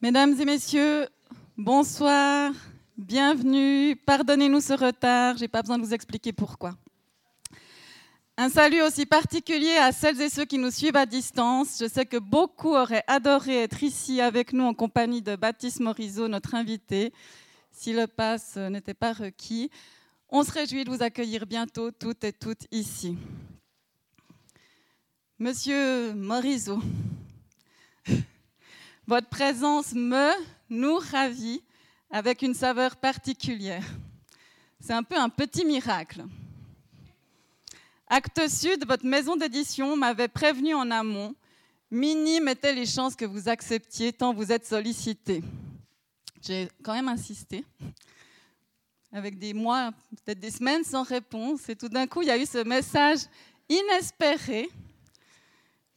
Mesdames et messieurs, bonsoir, bienvenue. Pardonnez-nous ce retard, je n'ai pas besoin de vous expliquer pourquoi. Un salut aussi particulier à celles et ceux qui nous suivent à distance. Je sais que beaucoup auraient adoré être ici avec nous en compagnie de Baptiste Morisot, notre invité, si le pass n'était pas requis. On se réjouit de vous accueillir bientôt, toutes et toutes ici. Monsieur Morisot, votre présence me, nous ravit avec une saveur particulière. C'est un peu un petit miracle. Acte Sud, votre maison d'édition m'avait prévenu en amont. Minimes étaient les chances que vous acceptiez tant vous êtes sollicité. J'ai quand même insisté, avec des mois, peut-être des semaines sans réponse. Et tout d'un coup, il y a eu ce message inespéré.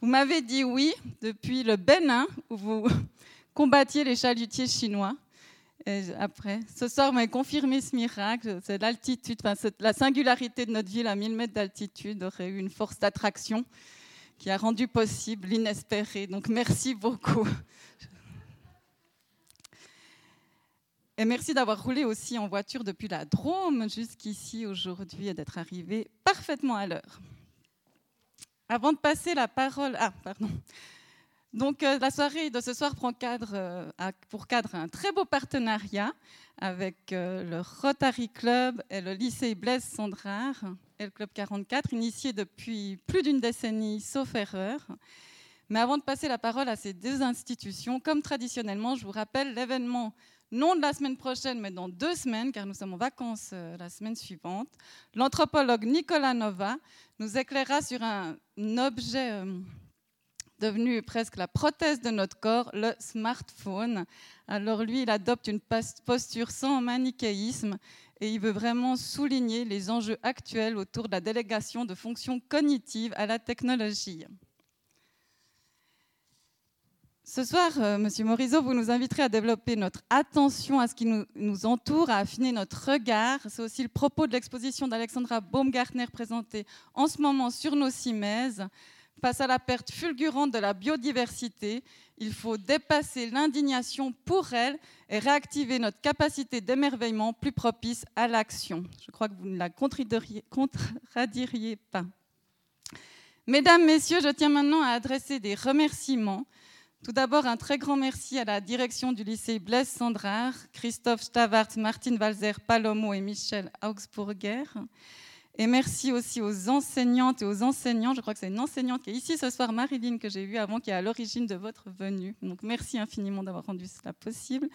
Vous m'avez dit oui depuis le Bénin, où vous combattiez les chalutiers chinois. Et après, ce soir, m'a confirmé ce miracle. C'est l'altitude, enfin, la singularité de notre ville à 1000 mètres d'altitude aurait eu une force d'attraction qui a rendu possible l'inespéré. Donc, merci beaucoup. Et merci d'avoir roulé aussi en voiture depuis la Drôme jusqu'ici aujourd'hui et d'être arrivé parfaitement à l'heure. Avant de passer la parole, ah pardon, donc euh, la soirée de ce soir prend cadre, euh, pour cadre un très beau partenariat avec euh, le Rotary Club et le lycée Blaise Sandrard et le Club 44, initié depuis plus d'une décennie, sauf erreur. Mais avant de passer la parole à ces deux institutions, comme traditionnellement, je vous rappelle l'événement non de la semaine prochaine, mais dans deux semaines, car nous sommes en vacances la semaine suivante. L'anthropologue Nicolas Nova nous éclairera sur un objet devenu presque la prothèse de notre corps, le smartphone. Alors lui, il adopte une posture sans manichéisme et il veut vraiment souligner les enjeux actuels autour de la délégation de fonctions cognitives à la technologie. Ce soir, euh, Monsieur Morisot, vous nous inviterez à développer notre attention à ce qui nous, nous entoure, à affiner notre regard. C'est aussi le propos de l'exposition d'Alexandra Baumgartner présentée en ce moment sur nos cimaises. Face à la perte fulgurante de la biodiversité, il faut dépasser l'indignation pour elle et réactiver notre capacité d'émerveillement plus propice à l'action. Je crois que vous ne la contradiriez pas. Mesdames, Messieurs, je tiens maintenant à adresser des remerciements. Tout d'abord, un très grand merci à la direction du lycée Blaise Sandrard, Christophe Stavart, Martine Walzer, Palomo et Michel Augsburger. Et merci aussi aux enseignantes et aux enseignants. Je crois que c'est une enseignante qui est ici ce soir, Marilyn, que j'ai vue avant, qui est à l'origine de votre venue. Donc merci infiniment d'avoir rendu cela possible.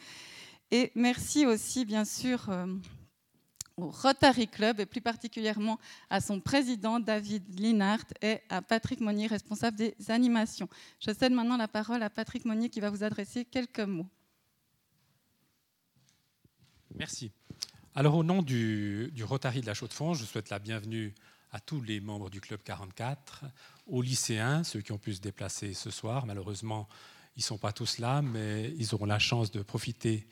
Et merci aussi, bien sûr, euh, au Rotary Club et plus particulièrement à son président David Linhart et à Patrick Monnier, responsable des animations. Je cède maintenant la parole à Patrick Monnier qui va vous adresser quelques mots. Merci. Alors au nom du, Rotary de la Chaux-de-Fonds, je souhaite la bienvenue à tous les membres du Club 44, aux lycéens, ceux qui ont pu se déplacer ce soir. Malheureusement, ils ne sont pas tous là, mais ils auront la chance de profiter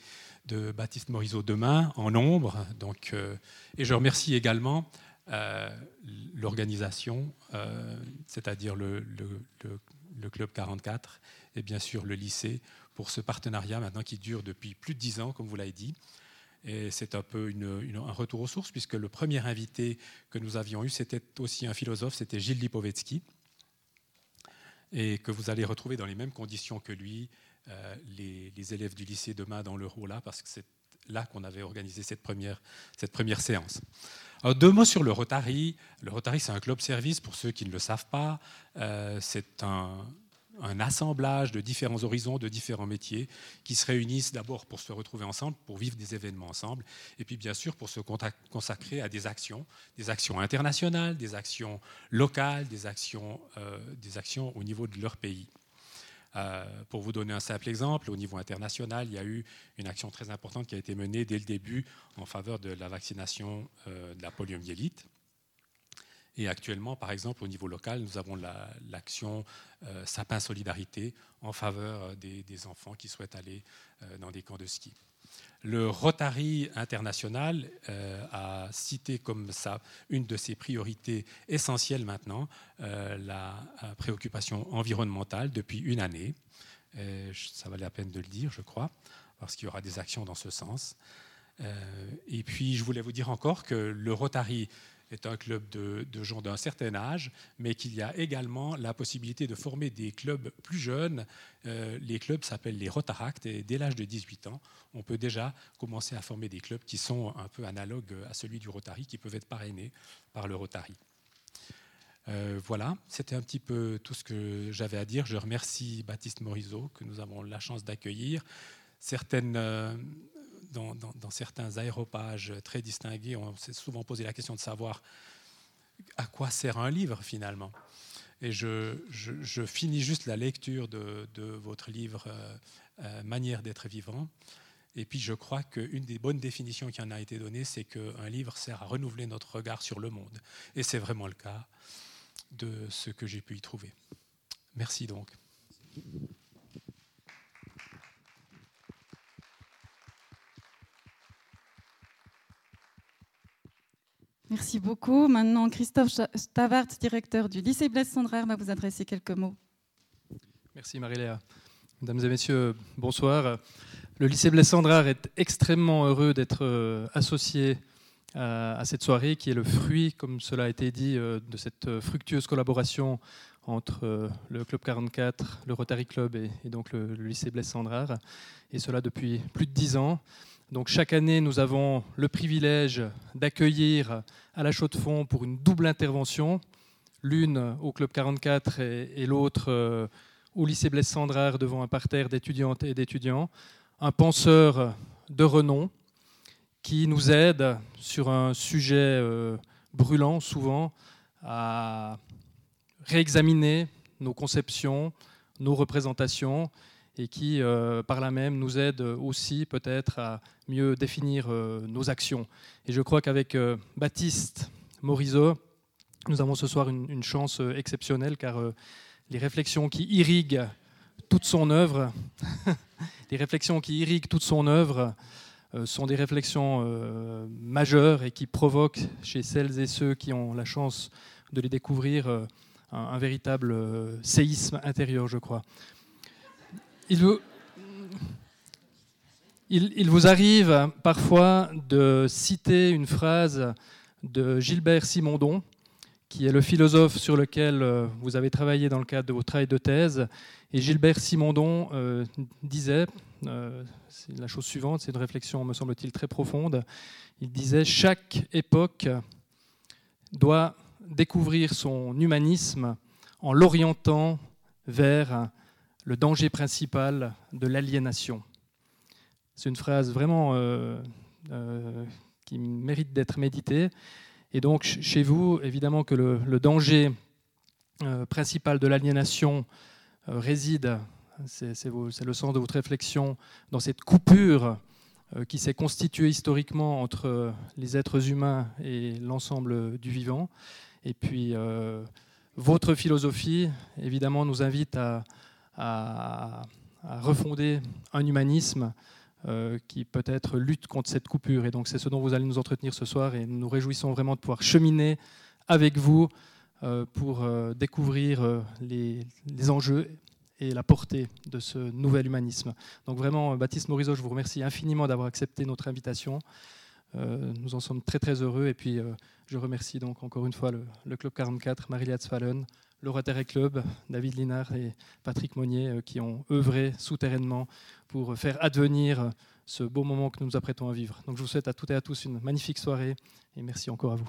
de Baptiste Morisot demain en nombre. Donc, euh, et je remercie également euh, l'organisation, euh, c'est-à-dire le, le, Club 44 et bien sûr le lycée, pour ce partenariat maintenant qui dure depuis plus de dix ans, comme vous l'avez dit. Et c'est un peu un retour aux sources, puisque le premier invité que nous avions eu, c'était aussi un philosophe, c'était Gilles Lipovetsky, et que vous allez retrouver dans les mêmes conditions que lui, euh, les, élèves du lycée demain dans le là, parce que c'est là qu'on avait organisé cette première, cette première séance. Deux mots sur le Rotary. Le Rotary, c'est un club service pour ceux qui ne le savent pas. Euh, c'est un, un assemblage de différents horizons, de différents métiers, qui se réunissent d'abord pour se retrouver ensemble, pour vivre des événements ensemble, et puis bien sûr pour se consacrer à des actions, des actions internationales, des actions locales, des actions, euh, des actions au niveau de leur pays. Euh, pour vous donner un simple exemple, au niveau international, il y a eu une action très importante qui a été menée dès le début en faveur de la vaccination euh, de la poliomyélite. Et actuellement, par exemple, au niveau local, nous avons l'action euh, Sapin Solidarité en faveur des, enfants qui souhaitent aller dans des camps de ski. Le Rotary international a cité comme ça une de ses priorités essentielles maintenant, la préoccupation environnementale depuis une année. ça valait la peine de le dire, je crois, parce qu'il y aura des actions dans ce sens. et puis, je voulais vous dire encore que le Rotary est un club de, gens d'un certain âge, mais qu'il y a également la possibilité de former des clubs plus jeunes. Euh, les clubs s'appellent les Rotaract et dès l'âge de 18 ans, on peut déjà commencer à former des clubs qui sont un peu analogues à celui du Rotary, qui peuvent être parrainés par le Rotary. Euh, voilà, c'était un petit peu tout ce que j'avais à dire. Je remercie Baptiste Morisot, que nous avons la chance d'accueillir. Certaines, euh, dans, certains aéropages très distingués, on s'est souvent posé la question de savoir à quoi sert un livre finalement. Et je, finis juste la lecture de, votre livre euh, euh, Manière d'être vivant. Et puis je crois qu'une des bonnes définitions qui en a été donnée, c'est qu'un livre sert à renouveler notre regard sur le monde. Et c'est vraiment le cas de ce que j'ai pu y trouver. Merci donc. Merci beaucoup. Maintenant, Christophe Stavart, directeur du lycée Blaise Sandrard, va vous adresser quelques mots. Merci Marie-Léa. Mesdames et messieurs, bonsoir. Le lycée Blaise Sandrard est extrêmement heureux d'être euh, associé à cette soirée qui est le fruit, comme cela a été dit, euh, de cette fructueuse collaboration entre euh, le Club 44, le Rotary Club et donc le lycée Blaise Sandrard, et cela depuis plus de dix ans. Donc chaque année, nous avons le privilège d'accueillir à la Chaux-de-Fonds pour une double intervention, l'une au Club 44 et, l'autre euh, au lycée Blaise Sandrard devant un parterre d'étudiantes et d'étudiants, un penseur de renom qui nous aide sur un sujet euh, brûlant souvent à réexaminer nos conceptions, nos représentations et qui, euh, par là même, nous aide aussi peut-être à mieux définir euh, nos actions. Et je crois qu'avec euh, Baptiste Morisot, nous avons ce soir une, chance exceptionnelle car les réflexions qui irriguent toute son œuvre, les réflexions qui irriguent toute son œuvre sont des réflexions majeures et qui provoquent chez celles et ceux qui ont la chance de les découvrir un véritable séisme intérieur, je crois il vous, arrive parfois de citer une phrase de Gilbert Simondon, qui est le philosophe sur lequel euh, vous avez travaillé dans le cadre de votre travail de thèse. Et Gilbert Simondon euh, disait, euh, la chose suivante, c'est une réflexion, me semble-t-il, très profonde. Il disait Chaque époque doit découvrir son humanisme en l'orientant vers le danger principal de l'aliénation. C'est une phrase vraiment euh, euh, qui mérite d'être méditée. Et donc, chez vous, évidemment que le, danger euh, principal de l'aliénation réside, c'est le sens de votre réflexion, dans cette coupure qui s'est constituée historiquement entre les êtres humains et l'ensemble du vivant. Et puis, votre philosophie, évidemment, nous invite à, à, refonder un humanisme euh, qui peut-être lutte contre cette coupure. Et donc c'est ce dont vous allez nous entretenir ce soir et nous nous réjouissons vraiment de pouvoir cheminer avec vous euh, pour euh, découvrir les, enjeux et la portée de ce nouvel humanisme. Donc vraiment, Baptiste Morisot, je vous remercie infiniment d'avoir accepté notre invitation. Nous en sommes très très heureux et puis je remercie donc encore une fois le, Club 44, Marie-Liat Fallen, le Rotary Club, David Linard et Patrick Monnier, euh, qui ont œuvré souterrainement pour faire advenir ce beau moment que nous nous apprêtons à vivre. Donc je vous souhaite à toutes et à tous une magnifique soirée et merci encore à vous.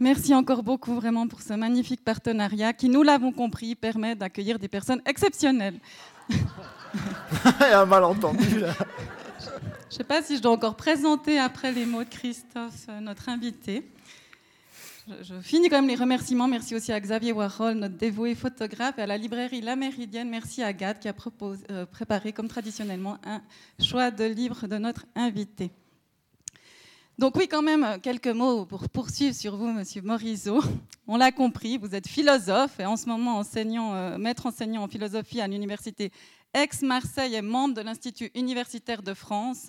Merci encore beaucoup vraiment pour ce magnifique partenariat qui, nous l'avons compris, permet d'accueillir des personnes exceptionnelles. Il y a un malentendu là. Je ne sais pas si je dois encore présenter après les mots de Christophe, euh, notre invité. Je, finis quand même les remerciements. Merci aussi à Xavier Warhol, notre dévoué photographe, et à la librairie La Méridienne. Merci à Agathe qui a euh, préparé, comme traditionnellement, un choix de livre de notre invité. Donc oui, quand même, quelques mots pour poursuivre sur vous, Monsieur Morisot. On l'a compris, vous êtes philosophe et en ce moment enseignant, euh, maître enseignant en philosophie à l'université Aix-Marseille est membre de l'Institut universitaire de France.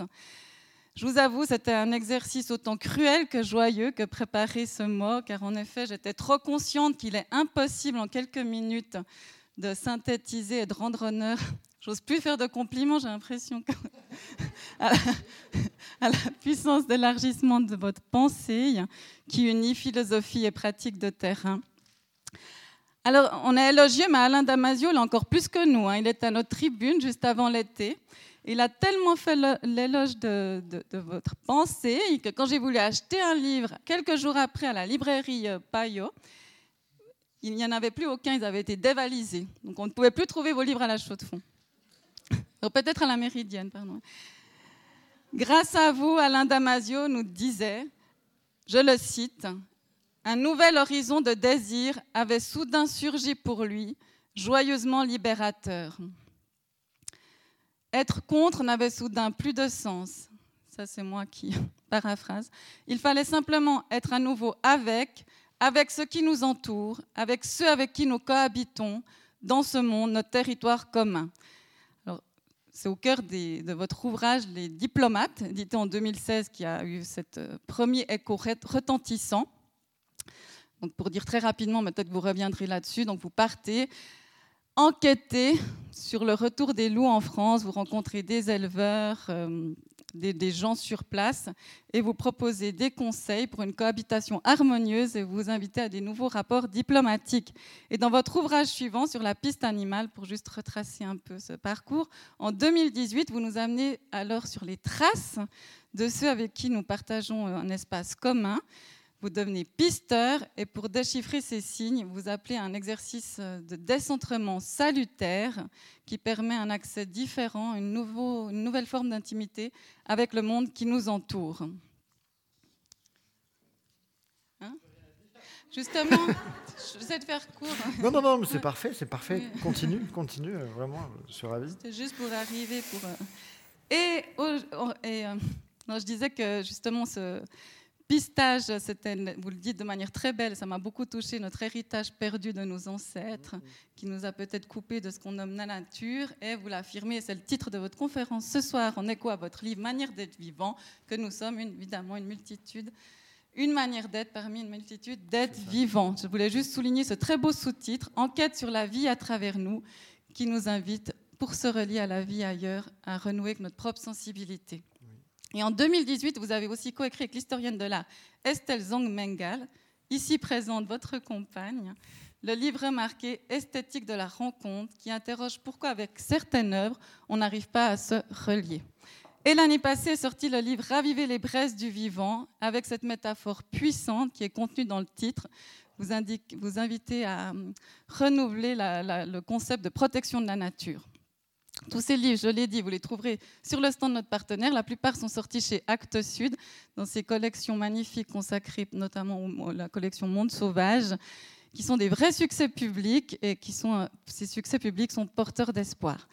Je vous avoue, c'était un exercice autant cruel que joyeux que préparer ce mot, car en effet, j'étais trop consciente qu'il est impossible en quelques minutes de synthétiser et de rendre honneur. J'ose plus faire de compliments, j'ai l'impression à, la, puissance d'élargissement de votre pensée qui unit philosophie et pratique de terrain. Alors, on est élogieux, mais Alain Damasio l'a encore plus que nous. Hein. Il est à notre tribune juste avant l'été. Il a tellement fait l'éloge de, votre pensée que quand j'ai voulu acheter un livre, quelques jours après, à la librairie euh, Payot, il n'y en avait plus aucun, ils avaient été dévalisés. Donc on ne pouvait plus trouver vos livres à la chaux de fond. Peut-être à la Méridienne, pardon. Grâce à vous, Alain Damasio nous disait, je le cite, un nouvel horizon de désir avait soudain surgi pour lui, joyeusement libérateur. Être contre n'avait soudain plus de sens. Ça, c'est moi qui paraphrase. Il fallait simplement être à nouveau avec, avec ceux qui nous entourent, avec ceux avec qui nous cohabitons dans ce monde, notre territoire commun. C'est au cœur de votre ouvrage Les diplomates, édité en 2016, qui a eu ce euh, premier écho retentissant. Donc, pour dire très rapidement, peut-être que vous reviendrez là-dessus. Donc, vous partez enquêter sur le retour des loups en France. Vous rencontrez des éleveurs, euh, des, gens sur place et vous proposez des conseils pour une cohabitation harmonieuse et vous invitez à des nouveaux rapports diplomatiques. Et dans votre ouvrage suivant sur la piste animale, pour juste retracer un peu ce parcours, en 2018, vous nous amenez alors sur les traces de ceux avec qui nous partageons un espace commun vous devenez pisteur et pour déchiffrer ces signes, vous appelez un exercice de décentrement salutaire qui permet un accès différent, une, une nouvelle forme d'intimité avec le monde qui nous entoure. Hein? Justement, je vais de faire court. Non, non, non, mais c'est parfait, c'est parfait. Continue, continue, euh, vraiment, je suis ravi. C'était juste pour arriver. Pour, euh, Et, et euh, je disais que justement, ce, pistage, vous le dites de manière très belle, ça m'a beaucoup touché, notre héritage perdu de nos ancêtres, qui nous a peut-être coupé de ce qu'on nomme la nature, et vous l'affirmez, c'est le titre de votre conférence ce soir, en écho à votre livre Manière d'être vivant, que nous sommes évidemment une multitude, une manière d'être parmi une multitude d'être vivant. Je voulais juste souligner ce très beau sous-titre, Enquête sur la vie à travers nous, qui nous invite, pour se relier à la vie ailleurs, à renouer avec notre propre sensibilité. Et en 2018, vous avez aussi coécrit avec l'historienne de l'art Estelle Zong Mengal, ici présente votre compagne, le livre marqué Esthétique de la rencontre, qui interroge pourquoi avec certaines œuvres, on n'arrive pas à se relier. Et l'année passée est sorti le livre Raviver les braises du vivant, avec cette métaphore puissante qui est contenue dans le titre. Vous, invitez à hum, renouveler le concept de protection de la nature. Tous ces livres, je l'ai dit, vous les trouverez sur le stand de notre partenaire. La plupart sont sortis chez Actes Sud, dans ces collections magnifiques consacrées notamment à la collection Monde Sauvage, qui sont des vrais succès publics et qui sont, euh, ces succès publics sont porteurs d'espoir.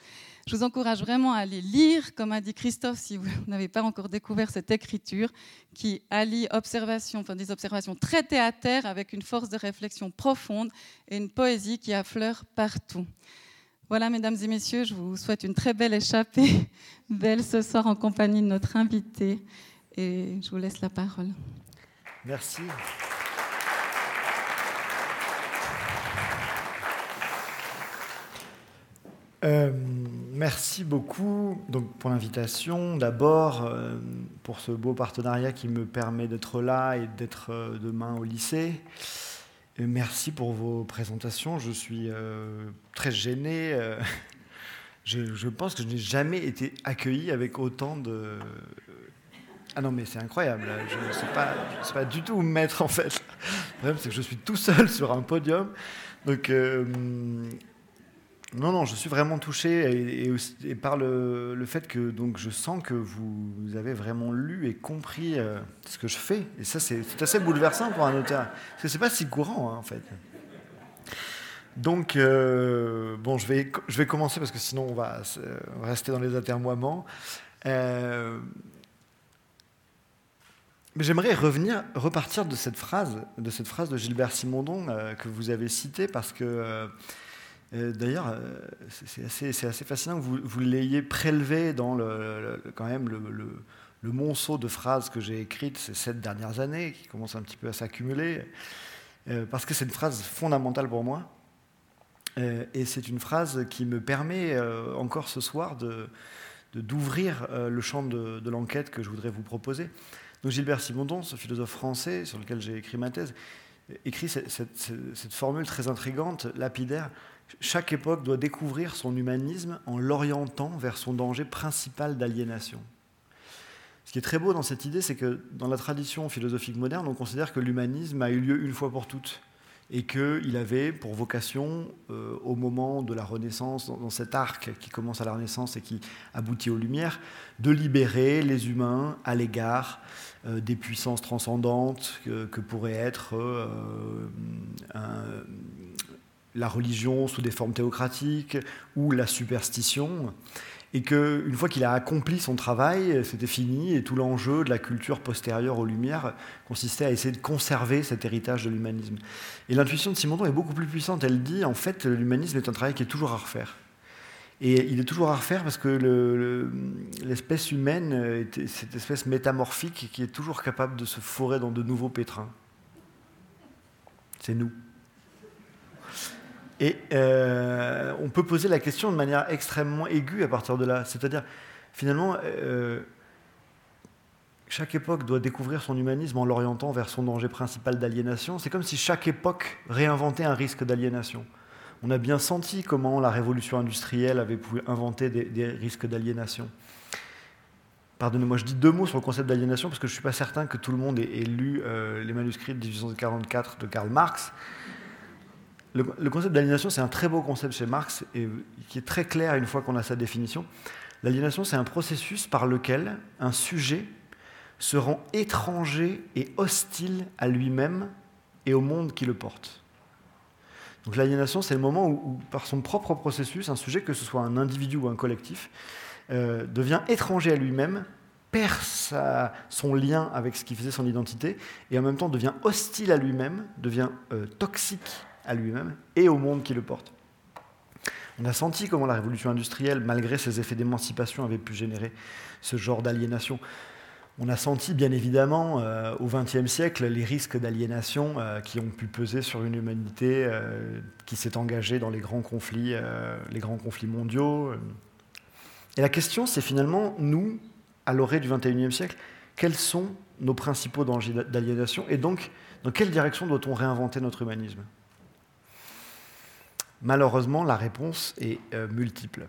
Je vous encourage vraiment à les lire, comme a dit Christophe, si vous n'avez pas encore découvert cette écriture qui allie observation, enfin des observations très théâtrales avec une force de réflexion profonde et une poésie qui affleure partout. Voilà, mesdames et messieurs, je vous souhaite une très belle échappée, belle ce soir en compagnie de notre invité. Et je vous laisse la parole. Merci. Euh, merci beaucoup donc, pour l'invitation. D'abord, euh, pour ce beau partenariat qui me permet d'être là et d'être euh, demain au lycée. Merci pour vos présentations. Je suis euh, très gêné. Euh, je, pense que je n'ai jamais été accueilli avec autant de. Ah non, mais c'est incroyable. Je ne sais, pas, du tout où me mettre en fait. Le problème, c'est que je suis tout seul sur un podium. Donc, euh, non, non, je suis vraiment touché et, par le, fait que donc, je sens que vous, avez vraiment lu et compris euh, ce que je fais. Et ça, c'est assez bouleversant pour un auteur. Parce que c'est pas si courant, hein, en fait. Donc, euh, bon, je vais, je vais commencer parce que sinon on va, rester dans les atermoiements. Euh, mais j'aimerais revenir, repartir de cette phrase, de cette phrase de Gilbert Simondon que vous avez citée parce que D'ailleurs, euh, c'est assez, fascinant que vous, l'ayez prélevé dans le, quand même le, monceau de phrases que j'ai écrites ces sept dernières années, qui commencent un petit peu à s'accumuler, euh, parce que c'est une phrase fondamentale pour moi. Euh, et c'est une phrase qui me permet euh, encore ce soir d'ouvrir le champ de, l'enquête que je voudrais vous proposer. Donc Gilbert Simondon, ce philosophe français sur lequel j'ai écrit ma thèse, écrit cette, formule très intrigante, lapidaire. Chaque époque doit découvrir son humanisme en l'orientant vers son danger principal d'aliénation. Ce qui est très beau dans cette idée, c'est que dans la tradition philosophique moderne, on considère que l'humanisme a eu lieu une fois pour toutes et qu'il avait pour vocation, euh, au moment de la Renaissance, dans, cet arc qui commence à la Renaissance et qui aboutit aux Lumières, de libérer les humains à l'égard euh, des puissances transcendantes que, pourrait être euh, la religion sous des formes théocratiques ou la superstition et qu'une fois qu'il a accompli son travail, c'était fini, et tout l'enjeu de la culture postérieure aux Lumières consistait à essayer de conserver cet héritage de l'humanisme. Et l'intuition de Simondon est beaucoup plus puissante, elle dit, en fait, l'humanisme est un travail qui est toujours à refaire. Et il est toujours à refaire parce que l'espèce humaine est cette espèce métamorphique qui est toujours capable de se forer dans de nouveaux pétrins. C'est nous. Et euh, on peut poser la question de manière extrêmement aiguë à partir de là. C'est-à-dire, finalement, euh, chaque époque doit découvrir son humanisme en l'orientant vers son danger principal d'aliénation. C'est comme si chaque époque réinventait un risque d'aliénation. On a bien senti comment la révolution industrielle avait pu inventer des, risques d'aliénation. Pardonnez-moi, je dis deux mots sur le concept d'aliénation parce que je ne suis pas certain que tout le monde ait, lu euh, les manuscrits de 1844 de Karl Marx. Le, concept d'aliénation, c'est un très beau concept chez Marx et qui est très clair une fois qu'on a sa définition. L'aliénation, c'est un processus par lequel un sujet se rend étranger et hostile à lui-même et au monde qui le porte. Donc l'aliénation, c'est le moment où, par son propre processus, un sujet, que ce soit un individu ou un collectif, euh, devient étranger à lui-même, perd son lien avec ce qui faisait son identité, et en même temps devient hostile à lui-même, devient euh, toxique à lui-même et au monde qui le porte. On a senti comment la révolution industrielle, malgré ses effets d'émancipation, avait pu générer ce genre d'aliénation. On a senti bien évidemment euh, au XXe siècle les risques d'aliénation euh, qui ont pu peser sur une humanité euh, qui s'est engagée dans les grands conflits, les grands conflits mondiaux. Et la question, c'est finalement, nous, à l'orée du XXIe siècle, quels sont nos principaux dangers d'aliénation et donc dans quelle direction doit-on réinventer notre humanisme? Malheureusement, la réponse est euh, multiple.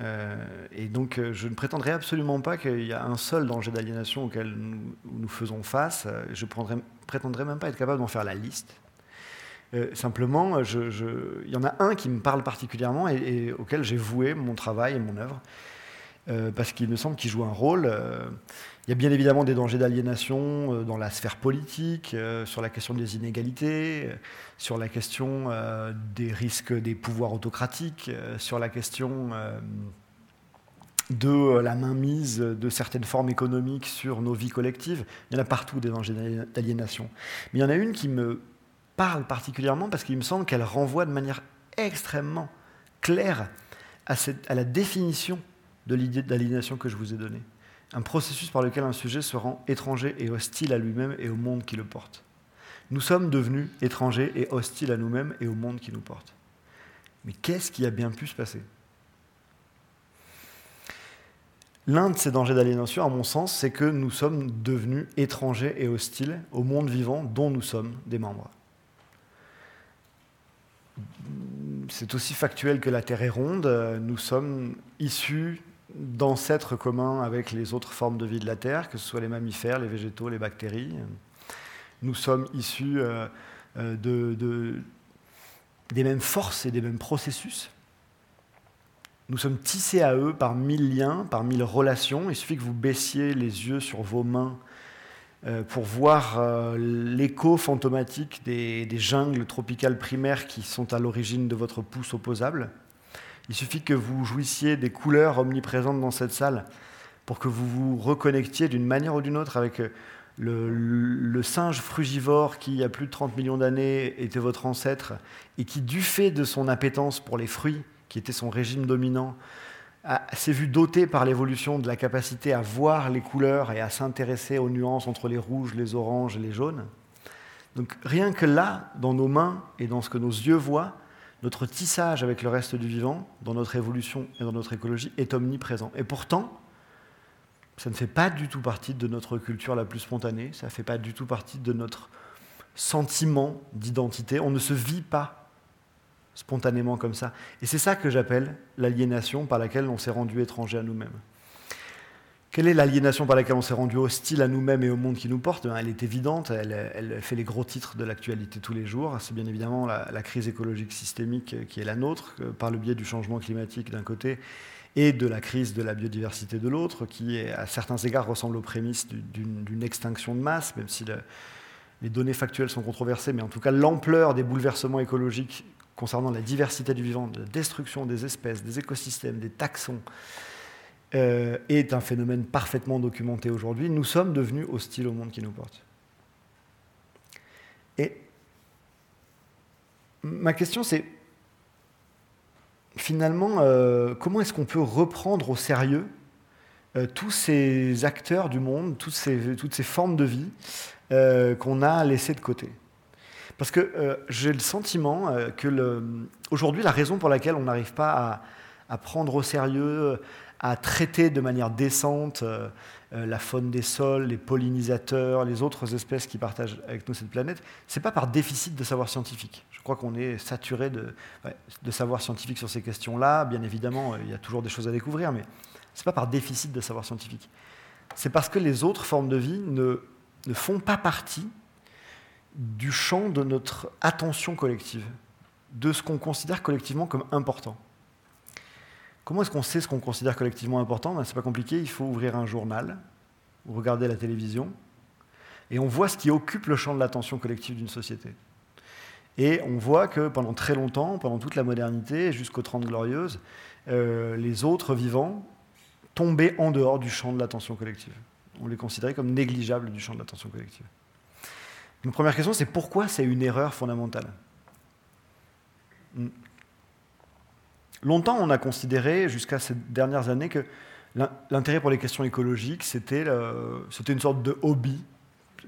Euh, et donc, euh, je ne prétendrai absolument pas qu'il y a un seul danger d'aliénation auquel nous, faisons face. Je ne prétendrai même pas être capable d'en faire la liste. simplement, il y en a un qui me parle particulièrement et auquel j'ai voué mon travail et mon œuvre. Parce qu'il me semble qu'il joue un rôle. Euh, il y a bien évidemment des dangers d'aliénation euh, dans la sphère politique, sur la question des inégalités, sur la question des risques des pouvoirs autocratiques, sur la question de la mainmise de certaines formes économiques sur nos vies collectives. Il y en a partout des dangers d'aliénation. Mais il y en a une qui me parle particulièrement parce qu'il me semble qu'elle renvoie de manière extrêmement claire à la définition de l'idée d'aliénation que je vous ai donnée. Un processus par lequel un sujet se rend étranger et hostile à lui-même et au monde qui le porte. Nous sommes devenus étrangers et hostiles à nous-mêmes et au monde qui nous porte. Mais qu'est-ce qui a bien pu se passer? L'un de ces dangers d'aliénation, à mon sens, c'est que nous sommes devenus étrangers et hostiles au monde vivant dont nous sommes des membres. C'est aussi factuel que la Terre est ronde. Nous sommes issus d'ancêtres communs avec les autres formes de vie de la Terre, que ce soit les mammifères, les végétaux, les bactéries. Nous sommes issus euh, euh, de, des mêmes forces et des mêmes processus. Nous sommes tissés à eux par mille liens, par mille relations. Il suffit que vous baissiez les yeux sur vos mains euh, pour voir l'écho fantomatique des, des, jungles tropicales primaires qui sont à l'origine de votre pouce opposable. Il suffit que vous jouissiez des couleurs omniprésentes dans cette salle pour que vous vous reconnectiez d'une manière ou d'une autre avec euh, le, singe frugivore qui, il y a plus de 30 millions d'années, était votre ancêtre et qui, du fait de son appétence pour les fruits, qui était son régime dominant, s'est vu doté par l'évolution de la capacité à voir les couleurs et à s'intéresser aux nuances entre les rouges, les oranges et les jaunes. Donc rien que là, dans nos mains et dans ce que nos yeux voient, notre tissage avec le reste du vivant, dans notre évolution et dans notre écologie, est omniprésent. Et pourtant, ça ne fait pas du tout partie de notre culture la plus spontanée, ça ne fait pas du tout partie de notre sentiment d'identité. On ne se vit pas spontanément comme ça. Et c'est ça que j'appelle l'aliénation par laquelle on s'est rendu étranger à nous-mêmes. Quelle est l'aliénation par laquelle on s'est rendu hostile à nous-mêmes et au monde qui nous porte Elle est évidente, elle, fait les gros titres de l'actualité tous les jours. C'est bien évidemment la, crise écologique systémique qui est la nôtre, par le biais du changement climatique d'un côté et de la crise de la biodiversité de l'autre, qui à certains égards ressemble aux prémices d'une extinction de masse, même si les données factuelles sont controversées, mais en tout cas l'ampleur des bouleversements écologiques concernant la diversité du vivant, la destruction des espèces, des écosystèmes, des taxons, euh, est un phénomène parfaitement documenté aujourd'hui. Nous sommes devenus hostiles au monde qui nous porte. Et ma question, c'est finalement, euh, comment est-ce qu'on peut reprendre au sérieux euh, tous ces acteurs du monde, toutes ces, formes de vie qu'on a laissées de côté? Parce que j'ai le sentiment que aujourd'hui, la raison pour laquelle on n'arrive pas à, prendre au sérieux à traiter de manière décente euh, euh, la faune des sols, les pollinisateurs, les autres espèces qui partagent avec nous cette planète, ce n'est pas par déficit de savoir scientifique. Je crois qu'on est saturé de, savoir scientifique sur ces questions-là. Bien évidemment, il y a toujours des choses à découvrir, mais ce n'est pas par déficit de savoir scientifique. C'est parce que les autres formes de vie ne font pas partie du champ de notre attention collective, de ce qu'on considère collectivement comme important. Comment est-ce qu'on sait ce qu'on considère collectivement important? Ben, Ce n'est pas compliqué, il faut ouvrir un journal ou regarder la télévision, et on voit ce qui occupe le champ de l'attention collective d'une société. Et on voit que pendant très longtemps, pendant toute la modernité, jusqu'aux Trente Glorieuses, euh, les autres vivants tombaient en dehors du champ de l'attention collective. On les considérait comme négligeables du champ de l'attention collective. Une première question, c'est pourquoi c'est une erreur fondamentale? Hmm. Longtemps, on a considéré, jusqu'à ces dernières années, que l'intérêt pour les questions écologiques, c'était une sorte de hobby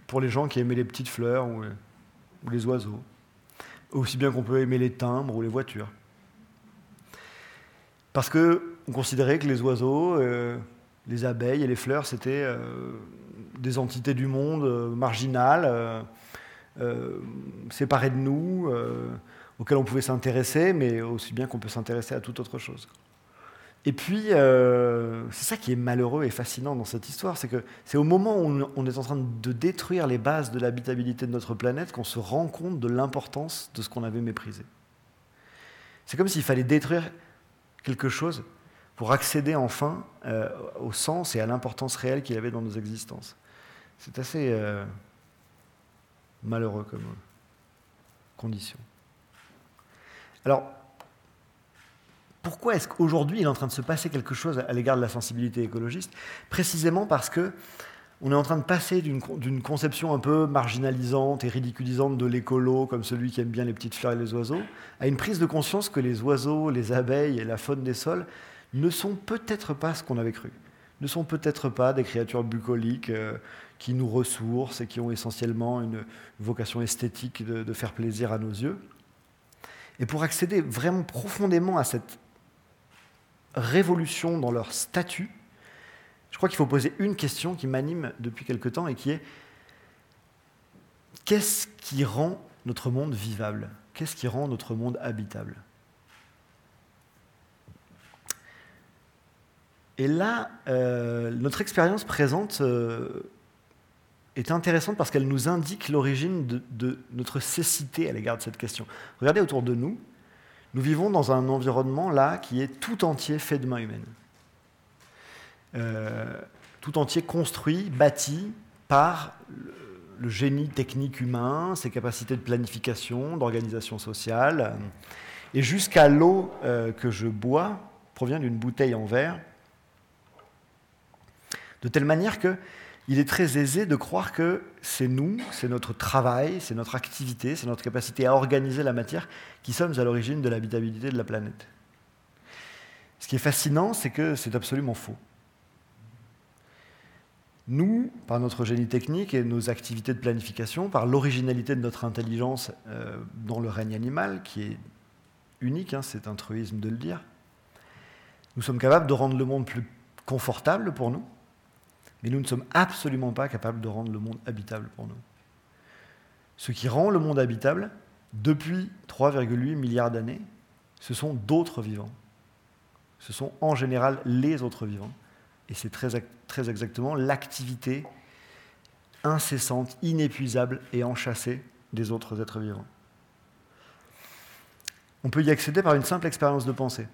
pour les gens qui aimaient les petites fleurs ou, les oiseaux. Aussi bien qu'on peut aimer les timbres ou les voitures. Parce qu'on considérait que les oiseaux, euh, les abeilles et les fleurs, c'était euh, des entités du monde euh, marginales, séparées de nous auquel on pouvait s'intéresser, mais aussi bien qu'on peut s'intéresser à toute autre chose. Et puis, euh, c'est ça qui est malheureux et fascinant dans cette histoire, c'est que c'est au moment où on est en train de détruire les bases de l'habitabilité de notre planète qu'on se rend compte de l'importance de ce qu'on avait méprisé. C'est comme s'il fallait détruire quelque chose pour accéder enfin euh, au sens et à l'importance réelle qu'il avait dans nos existences. C'est assez euh, malheureux comme condition. Alors, pourquoi est-ce qu'aujourd'hui il est en train de se passer quelque chose à l'égard de la sensibilité écologiste? Précisément parce que on est en train de passer d'une conception un peu marginalisante et ridiculisante de l'écolo, comme celui qui aime bien les petites fleurs et les oiseaux, à une prise de conscience que les oiseaux, les abeilles et la faune des sols ne sont peut-être pas ce qu'on avait cru, ne sont peut-être pas des créatures bucoliques euh, qui nous ressourcent et qui ont essentiellement une vocation esthétique de faire plaisir à nos yeux. Et pour accéder vraiment profondément à cette révolution dans leur statut, je crois qu'il faut poser une question qui m'anime depuis quelque temps et qui est qu'est-ce qui rend notre monde vivable? Qu'est-ce qui rend notre monde habitable? Et là, euh, notre expérience présente euh, est intéressante parce qu'elle nous indique l'origine de, notre cécité à l'égard de cette question. Regardez autour de nous, nous vivons dans un environnement là qui est tout entier fait de main humaine. Euh, tout entier construit, bâti par le, génie technique humain, ses capacités de planification, d'organisation sociale. Et jusqu'à l'eau euh, que je bois provient d'une bouteille en verre, de telle manière que il est très aisé de croire que c'est nous, c'est notre travail, c'est notre activité, c'est notre capacité à organiser la matière qui sommes à l'origine de l'habitabilité de la planète. Ce qui est fascinant, c'est que c'est absolument faux. Nous, par notre génie technique et nos activités de planification, par l'originalité de notre intelligence euh, dans le règne animal, qui est unique, hein, c'est un truisme de le dire, nous sommes capables de rendre le monde plus confortable pour nous, mais nous ne sommes absolument pas capables de rendre le monde habitable pour nous. Ce qui rend le monde habitable, depuis 3,8 milliards d'années, ce sont d'autres vivants. Ce sont en général les autres vivants. Et c'est très, exactement l'activité incessante, inépuisable et enchâssée des autres êtres vivants. On peut y accéder par une simple expérience de pensée.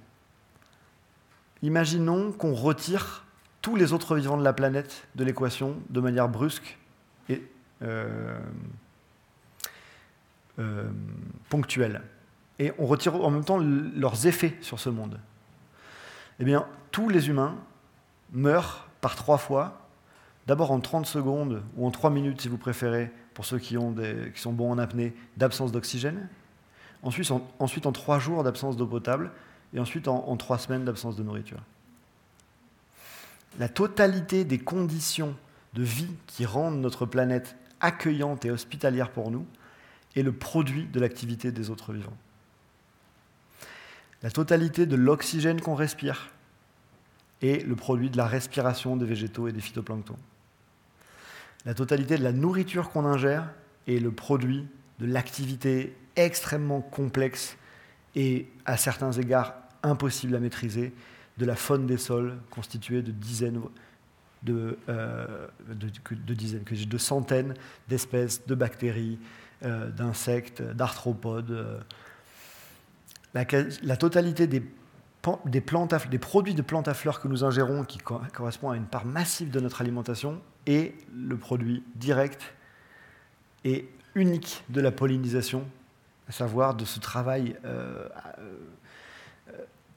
Imaginons qu'on retire tous les autres vivants de la planète de l'équation de manière brusque et euh, euh, ponctuelle. Et on retire en même temps leurs effets sur ce monde. Eh bien, tous les humains meurent par trois fois, d'abord en 30 secondes, ou en 3 minutes si vous préférez, pour ceux qui, sont bons en apnée, d'absence d'oxygène, ensuite en, ensuite en 3 jours d'absence d'eau potable, et ensuite en, en 3 semaines d'absence de nourriture. La totalité des conditions de vie qui rendent notre planète accueillante et hospitalière pour nous est le produit de l'activité des autres vivants. La totalité de l'oxygène qu'on respire, est le produit de la respiration des végétaux et des phytoplanctons. La totalité de la nourriture qu'on ingère est le produit de l'activité extrêmement complexe et à certains égards impossible à maîtriser de la faune des sols constituée de dizaines de, euh, de, centaines d'espèces de bactéries, euh, d'insectes, d'arthropodes. Euh. La, totalité des des, plantes des produits de plantes à fleurs que nous ingérons, qui correspondent à une part massive de notre alimentation, et le produit direct et unique de la pollinisation, à savoir de ce travail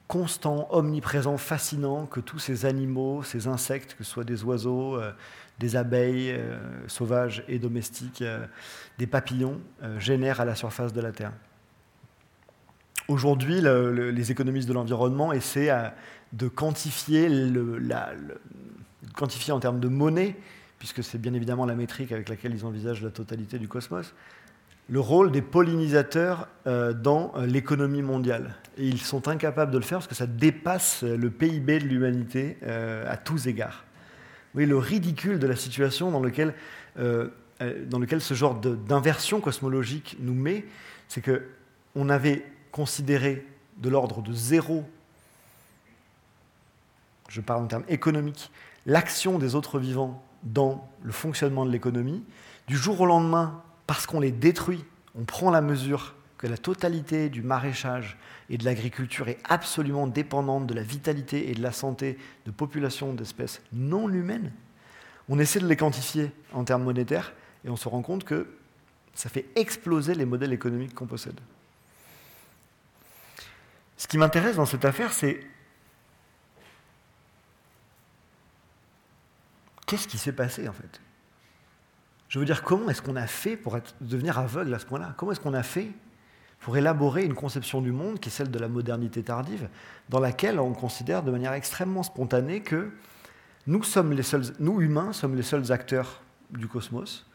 constant, omniprésent, fascinant que tous ces animaux, ces insectes, que ce soit des oiseaux, euh, des abeilles sauvages et domestiques, des papillons, génèrent à la surface de la Terre. Aujourd'hui, les économistes de l'environnement essaient de quantifier en termes de monnaie, puisque c'est bien évidemment la métrique avec laquelle ils envisagent la totalité du cosmos, le rôle des pollinisateurs euh, dans euh, l'économie mondiale. Et ils sont incapables de le faire parce que ça dépasse le PIB de l'humanité euh, à tous égards. Vous voyez le ridicule de la situation dans lequel, dans lequel ce genre d'inversion cosmologique nous met, c'est qu'on avait considérer de l'ordre de zéro, je parle en termes économiques, l'action des autres vivants dans le fonctionnement de l'économie, du jour au lendemain, parce qu'on les détruit, on prend la mesure que la totalité du maraîchage et de l'agriculture est absolument dépendante de la vitalité et de la santé de populations d'espèces non humaines, on essaie de les quantifier en termes monétaires et on se rend compte que ça fait exploser les modèles économiques qu'on possède. Ce qui m'intéresse dans cette affaire, c'est qu'est-ce qui s'est passé en fait? Je veux dire, comment est-ce qu'on a fait pour devenir aveugle à ce point-là? Comment est-ce qu'on a fait pour élaborer une conception du monde qui est celle de la modernité tardive, dans laquelle on considère de manière extrêmement spontanée que nous, sommes les seuls, nous humains, sommes les seuls acteurs du cosmos,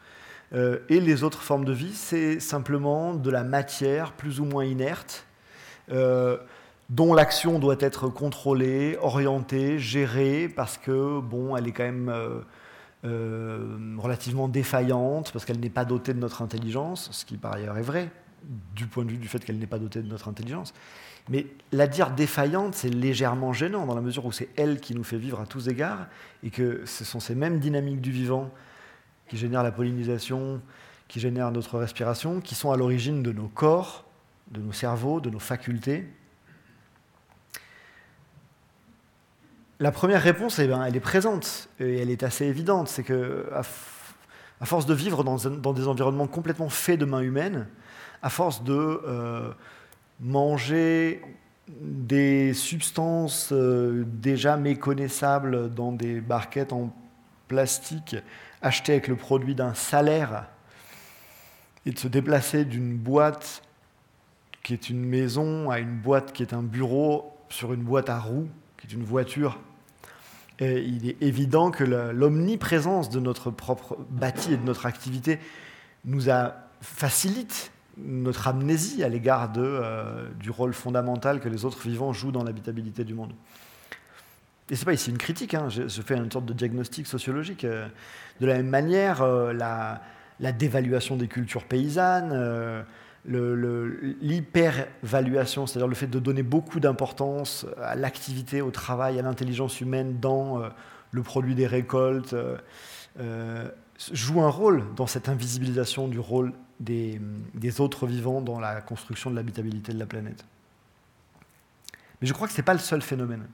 euh, et les autres formes de vie, c'est simplement de la matière plus ou moins inerte, euh, dont l'action doit être contrôlée, orientée, gérée, parce que bon, elle est quand même euh, relativement défaillante, parce qu'elle n'est pas dotée de notre intelligence, ce qui par ailleurs est vrai, du point de vue du fait qu'elle n'est pas dotée de notre intelligence. Mais la dire défaillante, c'est légèrement gênant, dans la mesure où c'est elle qui nous fait vivre à tous égards, et que ce sont ces mêmes dynamiques du vivant qui génèrent la pollinisation, qui génèrent notre respiration, qui sont à l'origine de nos corps, de nos cerveaux, de nos facultés. La première réponse, eh ben, elle est présente et elle est assez évidente. C'est que, à, force de vivre dans, des environnements complètement faits de mains humaines, à force de euh, manger des substances euh, déjà méconnaissables dans des barquettes en plastique achetées avec le produit d'un salaire et de se déplacer d'une boîte qui est une maison à une boîte qui est un bureau sur une boîte à roues qui est une voiture, il est évident que l'omniprésence de notre propre bâti et de notre activité nous a, facilite notre amnésie à l'égard euh, du rôle fondamental que les autres vivants jouent dans l'habitabilité du monde. Et ce n'est pas ici une critique, hein, je, fais une sorte de diagnostic sociologique. Euh, de la même manière, euh, la, dévaluation des cultures paysannes, l'hyper-valuation, c'est-à-dire le fait de donner beaucoup d'importance à l'activité, au travail, à l'intelligence humaine dans le produit des récoltes, joue un rôle dans cette invisibilisation du rôle des, autres vivants dans la construction de l'habitabilité de la planète. Mais je crois que ce n'est pas le seul phénomène.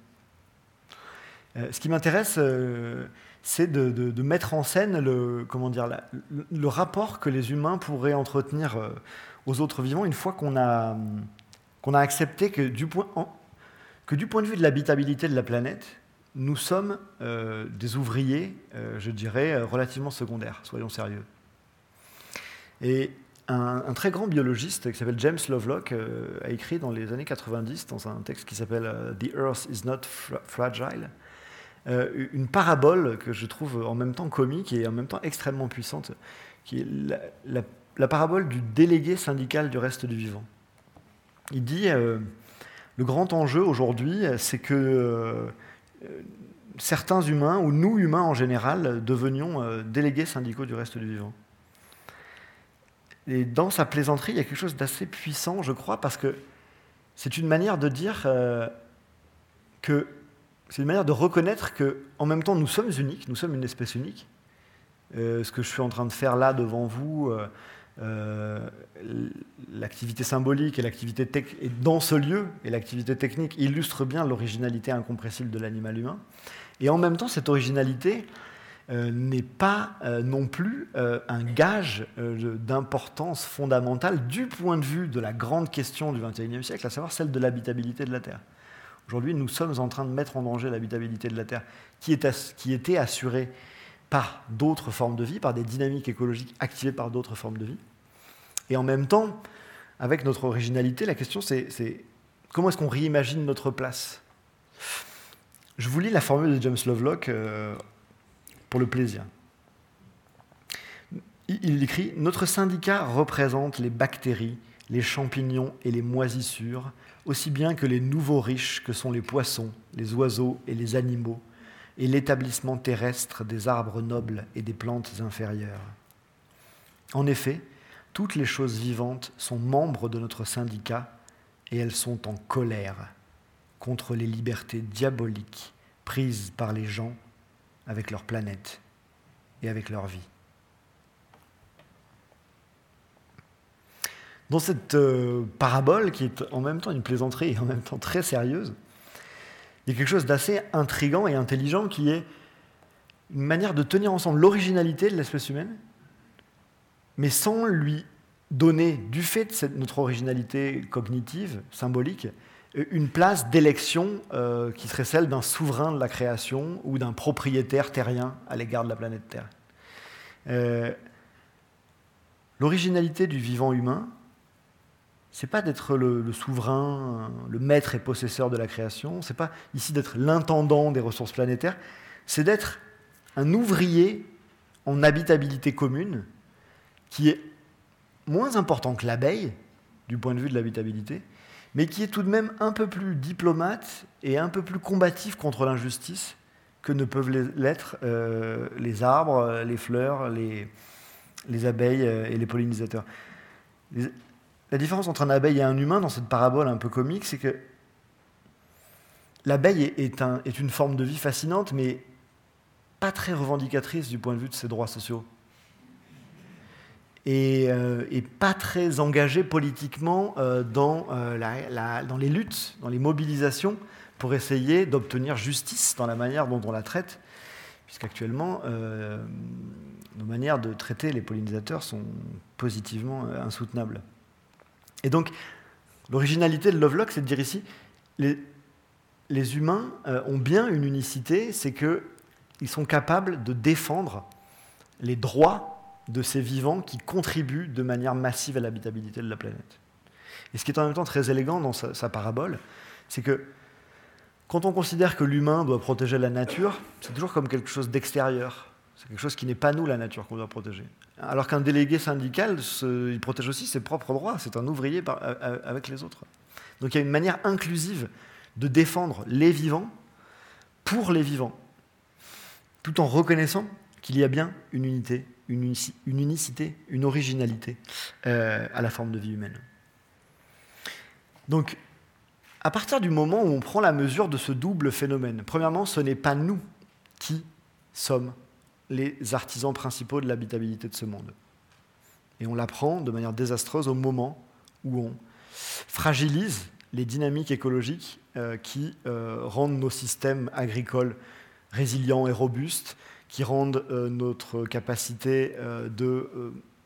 Euh, ce qui m'intéresse, euh, c'est de, mettre en scène le, comment dire, le rapport que les humains pourraient entretenir euh, aux autres vivants une fois qu'on a, qu'on a accepté que du, point, que du point de vue de l'habitabilité de la planète, nous sommes des ouvriers, je dirais, relativement secondaires, soyons sérieux. Et un, très grand biologiste qui s'appelle James Lovelock euh, a écrit dans les années 90, dans un texte qui s'appelle euh, The Earth is not fragile, euh, une parabole que je trouve en même temps comique et en même temps extrêmement puissante, qui est la, parabole du délégué syndical du reste du vivant. Il dit le grand enjeu aujourd'hui, c'est que certains humains, ou nous humains en général, devenions délégués syndicaux du reste du vivant. Et dans sa plaisanterie, il y a quelque chose d'assez puissant, je crois, parce que c'est une manière de dire euh, que c'est une manière de reconnaître que, en même temps, nous sommes uniques, nous sommes une espèce unique. Euh, ce que je suis en train de faire là devant vous, euh, l'activité symbolique et l'activité dans ce lieu et l'activité technique illustrent bien l'originalité incompressible de l'animal humain. Et en même temps, cette originalité, euh, n'est pas euh, non plus euh, un gage d'importance fondamentale du point de vue de la grande question du XXIe siècle, à savoir celle de l'habitabilité de la Terre. Aujourd'hui, nous sommes en train de mettre en danger l'habitabilité de la Terre, qui était assurée par d'autres formes de vie, par des dynamiques écologiques activées par d'autres formes de vie. Et en même temps, avec notre originalité, la question c'est comment est-ce qu'on réimagine notre place? Je vous lis la formule de James Lovelock pour le plaisir. Il écrit Notre syndicat représente les bactéries, les champignons et les moisissures, aussi bien que les nouveaux riches que sont les poissons, les oiseaux et les animaux, et l'établissement terrestre des arbres nobles et des plantes inférieures. En effet, toutes les choses vivantes sont membres de notre syndicat et elles sont en colère contre les libertés diaboliques prises par les gens avec leur planète et avec leur vie. Dans cette euh, parabole, qui est en même temps une plaisanterie et en même temps très sérieuse, il y a quelque chose d'assez intrigant et intelligent qui est une manière de tenir ensemble l'originalité de l'espèce humaine, mais sans lui donner, du fait de notre originalité cognitive, symbolique, une place d'élection euh, qui serait celle d'un souverain de la création ou d'un propriétaire terrien à l'égard de la planète Terre. Euh, l'originalité du vivant humain, c'est pas d'être le, souverain, le maître et possesseur de la création, c'est pas ici d'être l'intendant des ressources planétaires, c'est d'être un ouvrier en habitabilité commune qui est moins important que l'abeille du point de vue de l'habitabilité, mais qui est tout de même un peu plus diplomate et un peu plus combatif contre l'injustice que ne peuvent l'être euh, les arbres, les fleurs, les, les, abeilles euh, et les pollinisateurs. La différence entre un abeille et un humain dans cette parabole un peu comique, c'est que l'abeille est, un, est une forme de vie fascinante, mais pas très revendicatrice du point de vue de ses droits sociaux. Euh, et, pas très engagé politiquement euh, dans, euh, dans les luttes, dans les mobilisations pour essayer d'obtenir justice dans la manière dont on la traite, puisqu'actuellement, nos manières de traiter les pollinisateurs sont positivement insoutenables. Et donc, l'originalité de Lovelock, c'est de dire ici, les, humains ont bien une unicité, c'est qu'ils sont capables de défendre les droits de ces vivants qui contribuent de manière massive à l'habitabilité de la planète. Et ce qui est en même temps très élégant dans sa, parabole, c'est que Quand on considère que l'humain doit protéger la nature, c'est toujours comme quelque chose d'extérieur. C'est quelque chose qui n'est pas nous, la nature, qu'on doit protéger. Alors qu'un délégué syndical, il protège aussi ses propres droits. C'est un ouvrier avec les autres. Donc il y a une manière inclusive de défendre les vivants pour les vivants, tout en reconnaissant qu'il y a bien une unité, une, unicité, une originalité euh, à la forme de vie humaine. Donc, à partir du moment où on prend la mesure de ce double phénomène, premièrement, ce n'est pas nous qui sommes les artisans principaux de l'habitabilité de ce monde. Et on l'apprend de manière désastreuse au moment où on fragilise les dynamiques écologiques euh, qui euh, rendent nos systèmes agricoles résilients et robustes, qui rendent euh, notre capacité de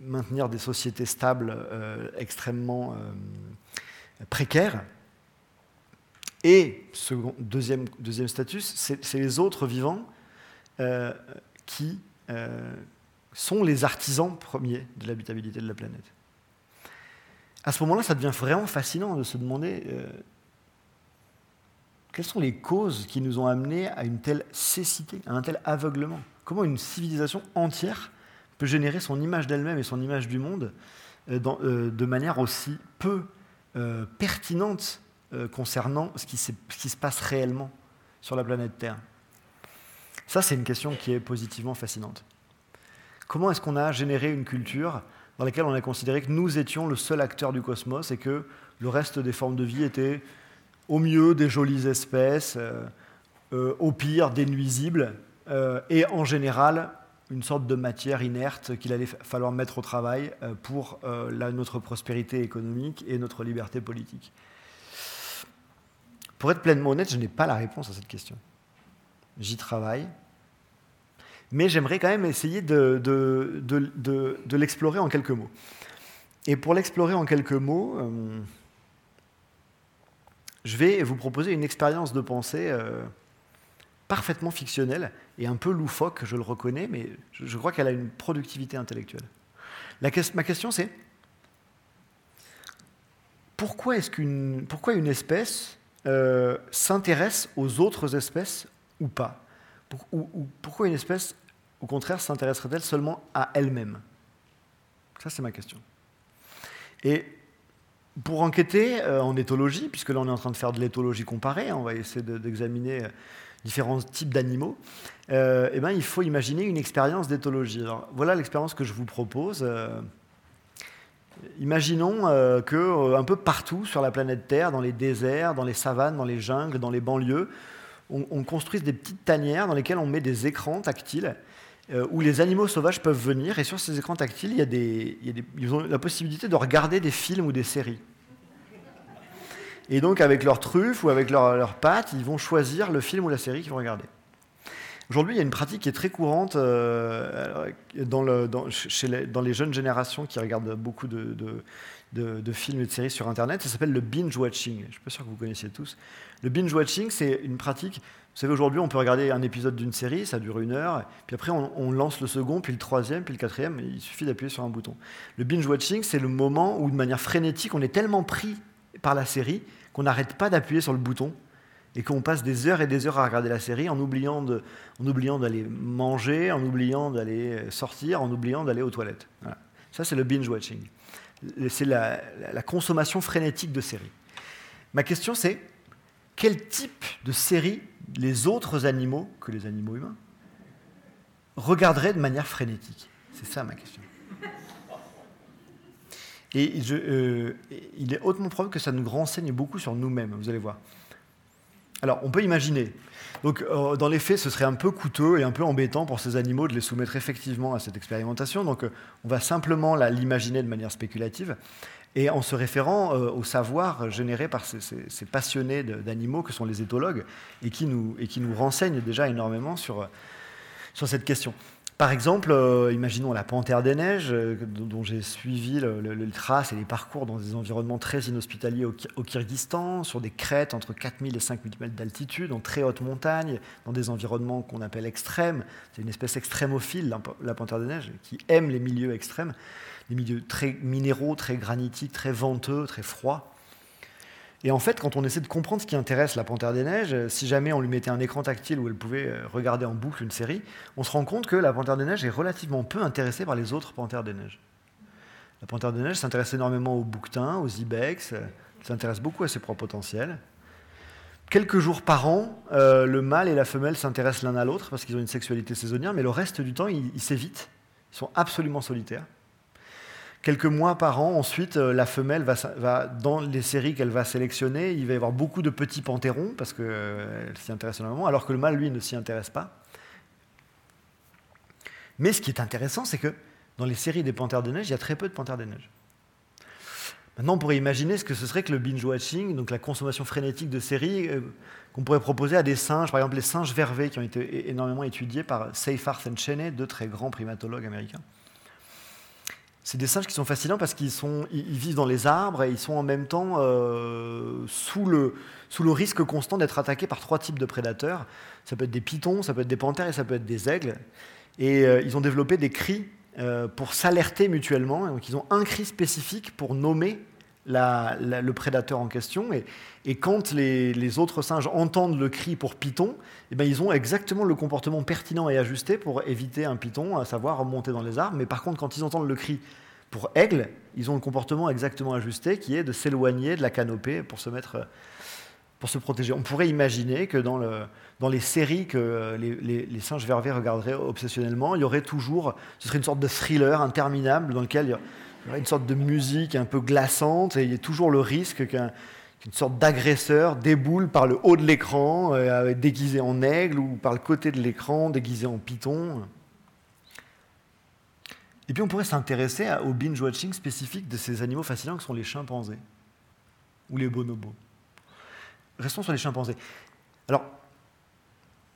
maintenir des sociétés stables extrêmement précaires. Et deuxième, deuxième statut, c'est les autres vivants qui sont les artisans premiers de l'habitabilité de la planète. À ce moment-là, ça devient vraiment fascinant de se demander quelles sont les causes qui nous ont amenés à une telle cécité, à un tel aveuglement? Comment une civilisation entière peut générer son image d'elle-même et son image du monde euh, euh, de manière aussi peu euh, pertinente concernant ce qui se passe réellement sur la planète Terre? Ça, c'est une question qui est positivement fascinante. Comment est-ce qu'on a généré une culture dans laquelle on a considéré que nous étions le seul acteur du cosmos et que le reste des formes de vie étaient au mieux des jolies espèces, euh, euh, au pire des nuisibles, euh, et en général une sorte de matière inerte qu'il allait falloir mettre au travail pour notre prospérité économique et notre liberté politique. Pour être pleinement honnête, je n'ai pas la réponse à cette question. J'y travaille, mais j'aimerais quand même essayer de, l'explorer en quelques mots. Et pour l'explorer en quelques mots, je vais vous proposer une expérience de pensée euh, parfaitement fictionnelle et un peu loufoque, je le reconnais, mais je, crois qu'elle a une productivité intellectuelle. ma question c'est pourquoi, est une espèce euh, s'intéresse aux autres espèces ou pas ou, Pourquoi une espèce, au contraire, s'intéresserait-elle seulement à elle-même? Ça, c'est ma question. Et pour enquêter euh, en éthologie, puisque là on est en train de faire de l'éthologie comparée, on va essayer d'examiner euh, différents types d'animaux, euh, eh ben, il faut imaginer une expérience d'éthologie. Voilà l'expérience que je vous propose. imaginons que un peu partout sur la planète Terre, dans les déserts, dans les savanes, dans les jungles, dans les banlieues, on, on construise des petites tanières dans lesquelles on met des écrans tactiles euh, où les animaux sauvages peuvent venir et sur ces écrans tactiles, il y a ils ont la possibilité de regarder des films ou des séries. Et donc avec leurs truffes ou avec leurs pattes, ils vont choisir le film ou la série qu'ils vont regarder. Aujourd'hui, il y a une pratique qui est très courante euh, dans, chez les, dans, les, jeunes générations qui regardent beaucoup de, de, films et de séries sur Internet. Ça s'appelle le binge watching. Je ne suis pas sûr que vous connaissiez tous. Le binge watching, c'est une pratique vous savez, aujourd'hui, on peut regarder un épisode d'une série, ça dure une heure, puis après, on, lance le second, puis le troisième, puis le quatrième, il suffit d'appuyer sur un bouton. Le binge-watching, c'est le moment où, de manière frénétique, on est tellement pris par la série qu'on n'arrête pas d'appuyer sur le bouton et qu'on passe des heures et des heures à regarder la série en oubliant, de, oubliant d'aller manger, en oubliant d'aller sortir, en oubliant d'aller aux toilettes. Ça, c'est le binge-watching. C'est la, consommation frénétique de séries. Ma question, c'est quel type de série les autres animaux que les animaux humains regarderaient de manière frénétique? C'est ça ma question. Et euh, il est hautement probable que ça nous renseigne beaucoup sur nous-mêmes, vous allez voir. Alors, on peut imaginer. Donc, euh, dans les faits, ce serait un peu coûteux et un peu embêtant pour ces animaux de les soumettre effectivement à cette expérimentation. Donc, euh, on va simplement l'imaginer de manière spéculative et en se référant euh, au savoir généré par ces, passionnés d'animaux que sont les éthologues et qui nous, et qui nous renseignent déjà énormément sur, sur cette question. Par exemple, euh, imaginons la panthère des neiges, euh, dont j'ai suivi le, traces et les parcours dans des environnements très inhospitaliers au, Kyrgyzstan, sur des crêtes entre 4000 et 5000 mètres d'altitude, en très haute montagne, dans des environnements qu'on appelle extrêmes. C'est une espèce extrémophile, la panthère des neiges, qui aime les milieux extrêmes des milieux très minéraux, très granitiques, très venteux, très froids. Et en fait, quand on essaie de comprendre ce qui intéresse la Panthère des Neiges, si jamais on lui mettait un écran tactile où elle pouvait euh, regarder en boucle une série, on se rend compte que la Panthère des Neiges est relativement peu intéressée par les autres Panthères des Neiges. La Panthère des Neiges s'intéresse énormément aux bouquetins, aux ibex, elle s'intéresse beaucoup à ses propres potentiels. Quelques jours par an, euh, le mâle et la femelle s'intéressent l'un à l'autre parce qu'ils ont une sexualité saisonnière, mais le reste du temps, ils s'évitent. Ils sont absolument solitaires. Quelques mois par an, ensuite, euh, la femelle va, dans les séries qu'elle va sélectionner, il va y avoir beaucoup de petits pantérons parce qu'elle euh, s'y intéresse énormément, alors que le mâle, lui, ne s'y intéresse pas. Mais ce qui est intéressant, c'est que dans les séries des panthères de neige, il y a très peu de panthères de neige. Maintenant, on pourrait imaginer ce que ce serait que le binge-watching, donc la consommation frénétique de séries, euh, qu'on pourrait proposer à des singes, par exemple les singes vervés qui ont été énormément étudiés par Seyfarth et Cheney, deux très grands primatologues américains. C'est des singes qui sont fascinants parce qu'ils ils vivent dans les arbres et ils sont en même temps euh, sous, le, sous le risque constant d'être attaqués par trois types de prédateurs. Ça peut être des pitons, ça peut être des panthères et ça peut être des aigles. Et euh, ils ont développé des cris euh, pour s'alerter mutuellement. Donc ils ont un cri spécifique pour nommer le prédateur en question. Et, quand les, autres singes entendent le cri pour python, eh ben, ils ont exactement le comportement pertinent et ajusté pour éviter un python, à savoir remonter dans les arbres. Mais par contre, quand ils entendent le cri pour aigle, ils ont le comportement exactement ajusté qui est de s'éloigner de la canopée pour se mettre pour se protéger. On pourrait imaginer que dans, le, dans les séries que les, singes vervés regarderaient obsessionnellement, il y aurait toujours, ce serait une sorte de thriller interminable dans lequel une sorte de musique un peu glaçante, et il y a toujours le risque qu'une sorte d'agresseur déboule par le haut de l'écran, euh, déguisé en aigle, ou par le côté de l'écran, déguisé en python. Et puis on pourrait s'intéresser au binge-watching spécifique de ces animaux fascinants que sont les chimpanzés, ou les bonobos. Restons sur les chimpanzés. Alors,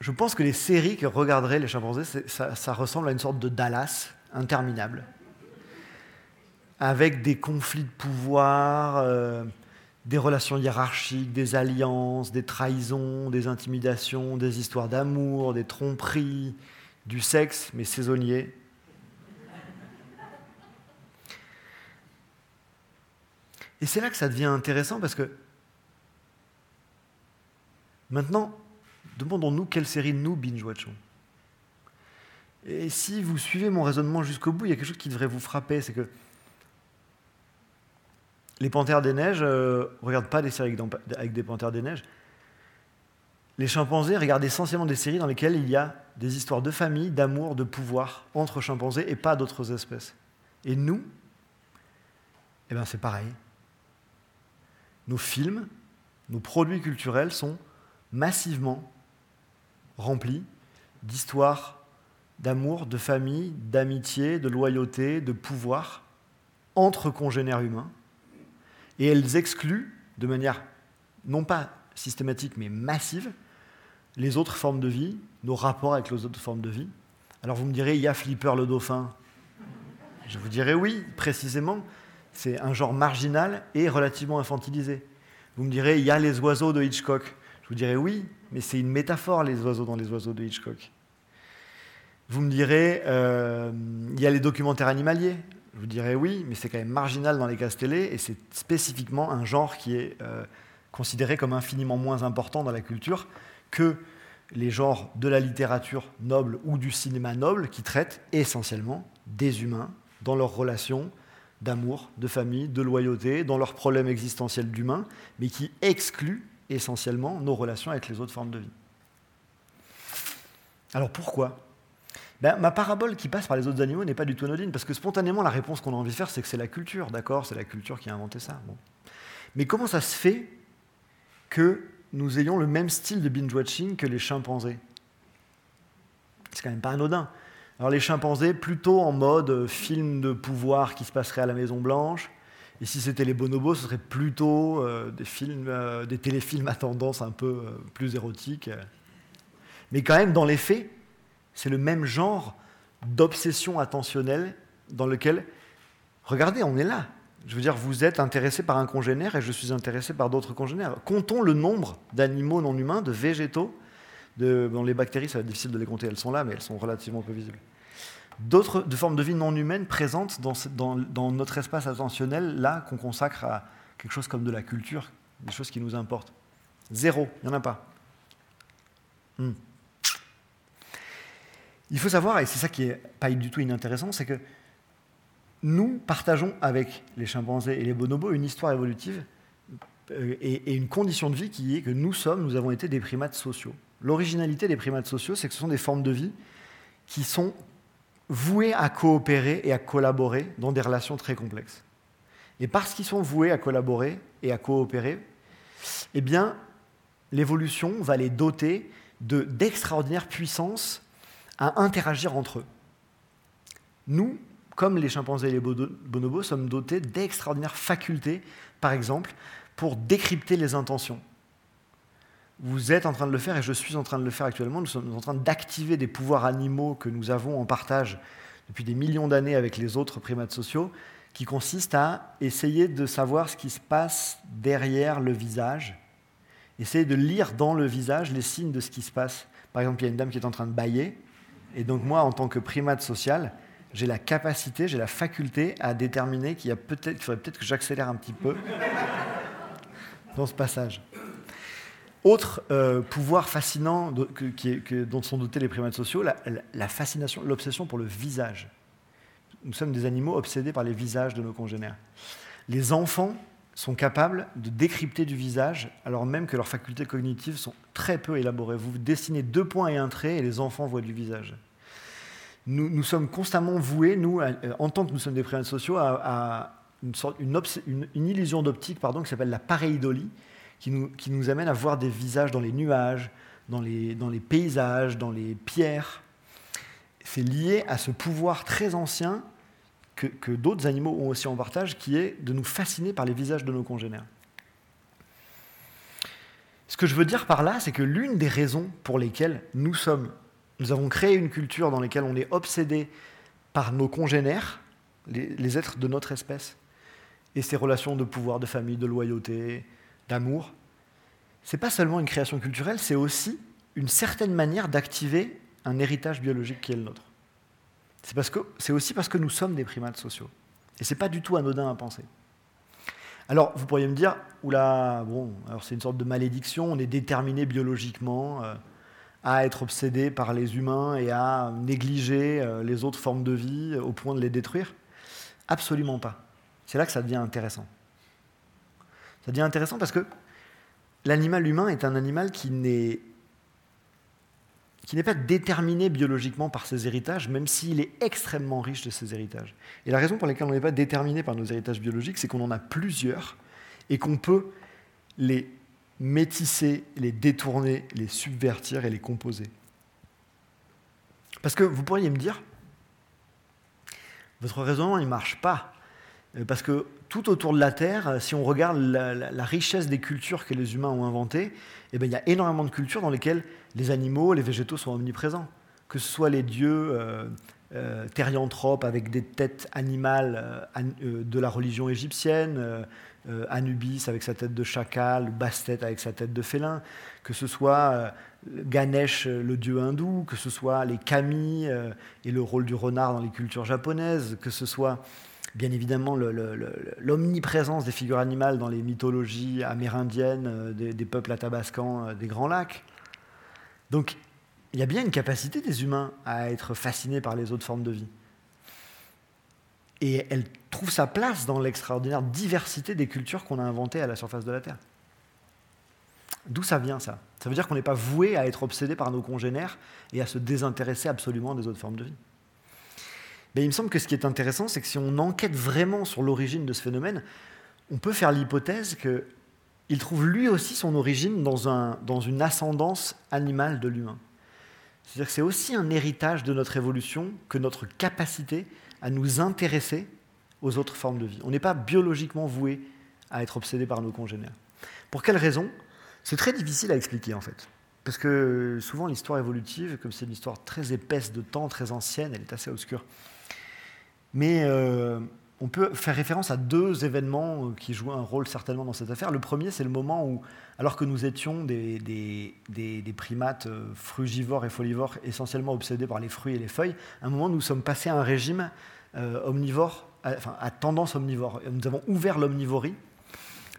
je pense que les séries que regarderaient les chimpanzés, ça ressemble à une sorte de Dallas interminable avec des conflits de pouvoir, euh, des relations hiérarchiques, des alliances, des trahisons, des intimidations, des histoires d'amour, des tromperies, du sexe, mais saisonnier. Et c'est là que ça devient intéressant parce que maintenant, demandons-nous quelle série nous binge-watchons. Et si vous suivez mon raisonnement jusqu'au bout, il y a quelque chose qui devrait vous frapper, c'est que les Panthères des Neiges ne euh, regardent pas des séries avec des Panthères des Neiges. Les chimpanzés regardent essentiellement des séries dans lesquelles il y a des histoires de famille, d'amour, de pouvoir entre chimpanzés et pas d'autres espèces. Et nous, eh ben c'est pareil. Nos films, nos produits culturels sont massivement remplis d'histoires d'amour, de famille, d'amitié, de loyauté, de pouvoir entre congénères humains et elles excluent de manière non pas systématique mais massive les autres formes de vie, nos rapports avec les autres formes de vie. Alors vous me direz, il y a Flipper le dauphin? Je vous dirais oui, précisément, c'est un genre marginal et relativement infantilisé. Vous me direz, il y a les oiseaux de Hitchcock? Je vous dirais oui, mais c'est une métaphore, les oiseaux dans les oiseaux de Hitchcock. Vous me direz, euh, il y a les documentaires animaliers? Je vous dirais oui, mais c'est quand même marginal dans les cases télé et c'est spécifiquement un genre qui est euh, considéré comme infiniment moins important dans la culture que les genres de la littérature noble ou du cinéma noble qui traitent essentiellement des humains dans leurs relations d'amour, de famille, de loyauté, dans leurs problèmes existentiels d'humains, mais qui excluent essentiellement nos relations avec les autres formes de vie. Alors pourquoi ben, ma parabole qui passe par les autres animaux n'est pas du tout anodine, parce que spontanément, la réponse qu'on a envie de faire, c'est que c'est la culture, d'accord? C'est la culture qui a inventé ça. Mais comment ça se fait que nous ayons le même style de binge-watching que les chimpanzés? C'est quand même pas anodin. Alors les chimpanzés, plutôt en mode euh, film de pouvoir qui se passerait à la Maison Blanche, et si c'était les bonobos, ce serait plutôt euh, des, films, euh, des téléfilms à tendance un peu plus érotique. Mais quand même, dans les faits, c'est le même genre d'obsession attentionnelle dans lequel, regardez, on est là. Je veux dire, vous êtes intéressé par un congénère et je suis intéressé par d'autres congénères. Comptons le nombre d'animaux non humains, de végétaux. De, les bactéries, ça va être difficile de les compter, elles sont là, mais elles sont relativement peu visibles. D'autres de formes de vie non humaines présentes dans, dans notre espace attentionnel, là, qu'on consacre à quelque chose comme de la culture, des choses qui nous importent. Zéro, il n'y en a pas. Hmm. Il faut savoir, et c'est ça qui est pas du tout inintéressant, c'est que nous partageons avec les chimpanzés et les bonobos une histoire évolutive euh, et, une condition de vie qui est que nous sommes, nous avons été des primates sociaux. L'originalité des primates sociaux, c'est que ce sont des formes de vie qui sont vouées à coopérer et à collaborer dans des relations très complexes. Et parce qu'ils sont voués à collaborer et à coopérer, eh bien, l'évolution va les doter d'extraordinaires puissances à interagir entre eux. Nous, comme les chimpanzés et les bonobos, sommes dotés d'extraordinaires facultés, par exemple, pour décrypter les intentions. Vous êtes en train de le faire et je suis en train de le faire actuellement. Nous sommes en train d'activer des pouvoirs animaux que nous avons en partage depuis des millions d'années avec les autres primates sociaux, qui consistent à essayer de savoir ce qui se passe derrière le visage, essayer de lire dans le visage les signes de ce qui se passe. Par exemple, il y a une dame qui est en train de bailler, et donc moi, en tant que primate social, j'ai la capacité, j'ai la faculté à déterminer qu'il peut-être, faudrait peut-être que j'accélère un petit peu dans ce passage. Autre euh, pouvoir fascinant dont sont dotés les primates sociaux, la, fascination, l'obsession pour le visage. Nous sommes des animaux obsédés par les visages de nos congénères. Les enfants sont capables de décrypter du visage, alors même que leurs facultés cognitives sont très peu élaborées. Vous dessinez deux points et un trait, et les enfants voient du visage nous, sommes constamment voués, nous, en tant que nous sommes des primates sociaux, à, une, illusion d'optique pardon, qui s'appelle la pareidolie, qui nous, amène à voir des visages dans les nuages, dans les, paysages, dans les pierres. C'est lié à ce pouvoir très ancien que d'autres animaux ont aussi en partage, qui est de nous fasciner par les visages de nos congénères. Ce que je veux dire par là, c'est que l'une des raisons pour lesquelles nous sommes nous avons créé une culture dans laquelle on est obsédé par nos congénères, les, êtres de notre espèce, et ces relations de pouvoir, de famille, de loyauté, d'amour. Ce n'est pas seulement une création culturelle, c'est aussi une certaine manière d'activer un héritage biologique qui est le nôtre. C'est aussi parce que nous sommes des primates sociaux. Et ce n'est pas du tout anodin à penser. Alors, vous pourriez me dire, oula, bon, alors c'est une sorte de malédiction, on est déterminé biologiquement. Euh, à être obsédé par les humains et à négliger euh, les autres formes de vie au point de les détruire? Absolument pas. C'est là que ça devient intéressant. Ça devient intéressant parce que l'animal humain est un animal qui n'est qui n'est pas déterminé biologiquement par ses héritages, même s'il est extrêmement riche de ses héritages. Et la raison pour laquelle on n'est pas déterminé par nos héritages biologiques, c'est qu'on en a plusieurs et qu'on peut les métisser, les détourner, les subvertir et les composer. Parce que vous pourriez me dire, votre raisonnement, ne marche pas. Euh, parce que tout autour de la Terre, si on regarde la, richesse des cultures que les humains ont inventées, eh bien, il y a énormément de cultures dans lesquelles les animaux, les végétaux sont omniprésents. Que ce soit les dieux euh, euh thérianthropes avec des têtes animales euh, de la religion égyptienne, euh, Anubis avec sa tête de chacal, Bastet avec sa tête de félin, que ce soit euh, Ganesh, le dieu hindou, que ce soit les kami euh, et le rôle du renard dans les cultures japonaises, que ce soit bien évidemment l'omniprésence des figures animales dans les mythologies amérindiennes des, des peuples atabascans des Grands Lacs. Donc il y a bien une capacité des humains à être fascinés par les autres formes de vie. Et elle trouve sa place dans l'extraordinaire diversité des cultures qu'on a inventées à la surface de la Terre. D'où ça vient ça? Ça veut dire qu'on n'est pas voué à être obsédé par nos congénères et à se désintéresser absolument des autres formes de vie. Mais il me semble que ce qui est intéressant, c'est que si on enquête vraiment sur l'origine de ce phénomène, on peut faire l'hypothèse qu'il trouve lui aussi son origine dans, un, dans une ascendance animale de l'humain. C'est-à-dire que c'est aussi un héritage de notre évolution que notre capacité à nous intéresser aux autres formes de vie. On n'est pas biologiquement voué à être obsédé par nos congénères. Pour quelle raison? C'est très difficile à expliquer en fait. Parce que souvent l'histoire évolutive, comme c'est une histoire très épaisse de temps, très ancienne, elle est assez obscure. Mais euh, on peut faire référence à deux événements qui jouent un rôle certainement dans cette affaire. Le premier, c'est le moment où, alors que nous étions des, des, primates euh, frugivores et folivores essentiellement obsédés par les fruits et les feuilles, à un moment, nous sommes passés à un régime euh, omnivore, enfin à tendance omnivore. Nous avons ouvert l'omnivorie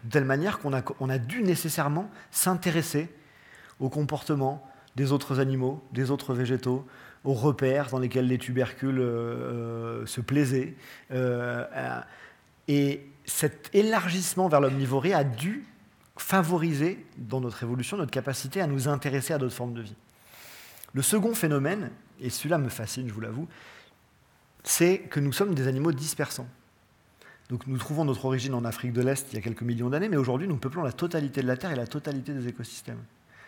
de telle manière qu'on a, on a dû nécessairement s'intéresser au comportement des autres animaux, des autres végétaux, aux repères dans lesquels les tubercules euh, euh, se plaisaient. Euh, et cet élargissement vers l'omnivorie a dû favoriser dans notre évolution notre capacité à nous intéresser à d'autres formes de vie. Le second phénomène, et celui-là me fascine, je vous l'avoue, c'est que nous sommes des animaux dispersants. Donc nous trouvons notre origine en Afrique de l'Est il y a quelques millions d'années, mais aujourd'hui nous peuplons la totalité de la Terre et la totalité des écosystèmes.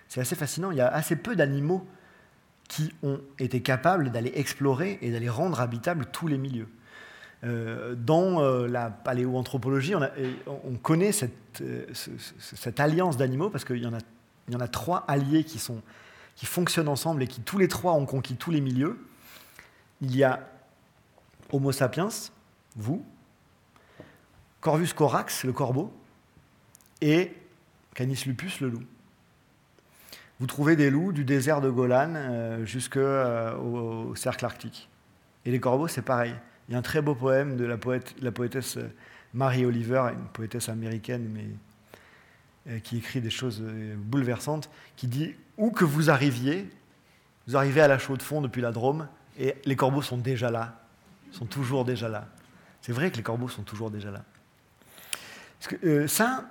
C'est assez fascinant, il y a assez peu d'animaux qui ont été capables d'aller explorer et d'aller rendre habitables tous les milieux. Euh, dans euh, la paléoanthropologie, on, on connaît cette, euh, cette alliance d'animaux parce qu'il y, en a, trois alliés qui, qui fonctionnent ensemble et qui tous les trois ont conquis tous les milieux. Il y a Homo sapiens, vous, Corvus corax, le corbeau, et Canis lupus, le loup. Vous trouvez des loups du désert de Golan euh, jusqu'au euh, cercle arctique. Et les corbeaux, c'est pareil. Il y a un très beau poème de la, poétesse euh, Marie Oliver, une poétesse américaine, mais qui écrit des choses bouleversantes, qui dit Où que vous arriviez, vous arrivez à la chaude fond depuis la Drôme, et les corbeaux sont déjà là, sont toujours déjà là. C'est vrai que les corbeaux sont toujours déjà là. Que, ça,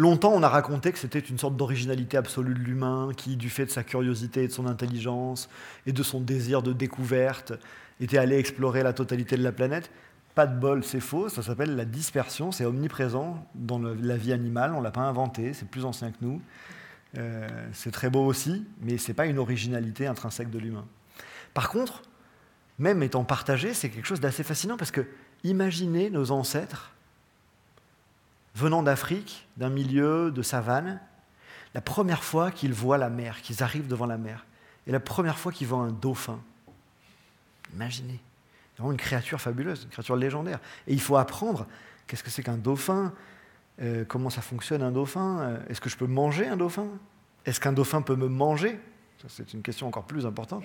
Longtemps, on a raconté que c'était une sorte d'originalité absolue de l'humain qui, du fait de sa curiosité et de son intelligence et de son désir de découverte, était allé explorer la totalité de la planète. Pas de bol, c'est faux, ça s'appelle la dispersion, c'est omniprésent dans la vie animale, on ne l'a pas inventé, c'est plus ancien que nous. Euh, c'est très beau aussi, mais ce n'est pas une originalité intrinsèque de l'humain. Par contre, même étant partagé, c'est quelque chose d'assez fascinant parce que imaginez nos ancêtres venant d'Afrique, d'un milieu de savane, la première fois qu'ils voient la mer, qu'ils arrivent devant la mer, et la première fois qu'ils voient un dauphin. Imaginez, c'est vraiment une créature fabuleuse, une créature légendaire. Et il faut apprendre qu'est-ce que c'est qu'un dauphin, euh, comment ça fonctionne un dauphin, euh, est-ce que je peux manger un dauphin? Est-ce qu'un dauphin peut me manger? C'est une question encore plus importante.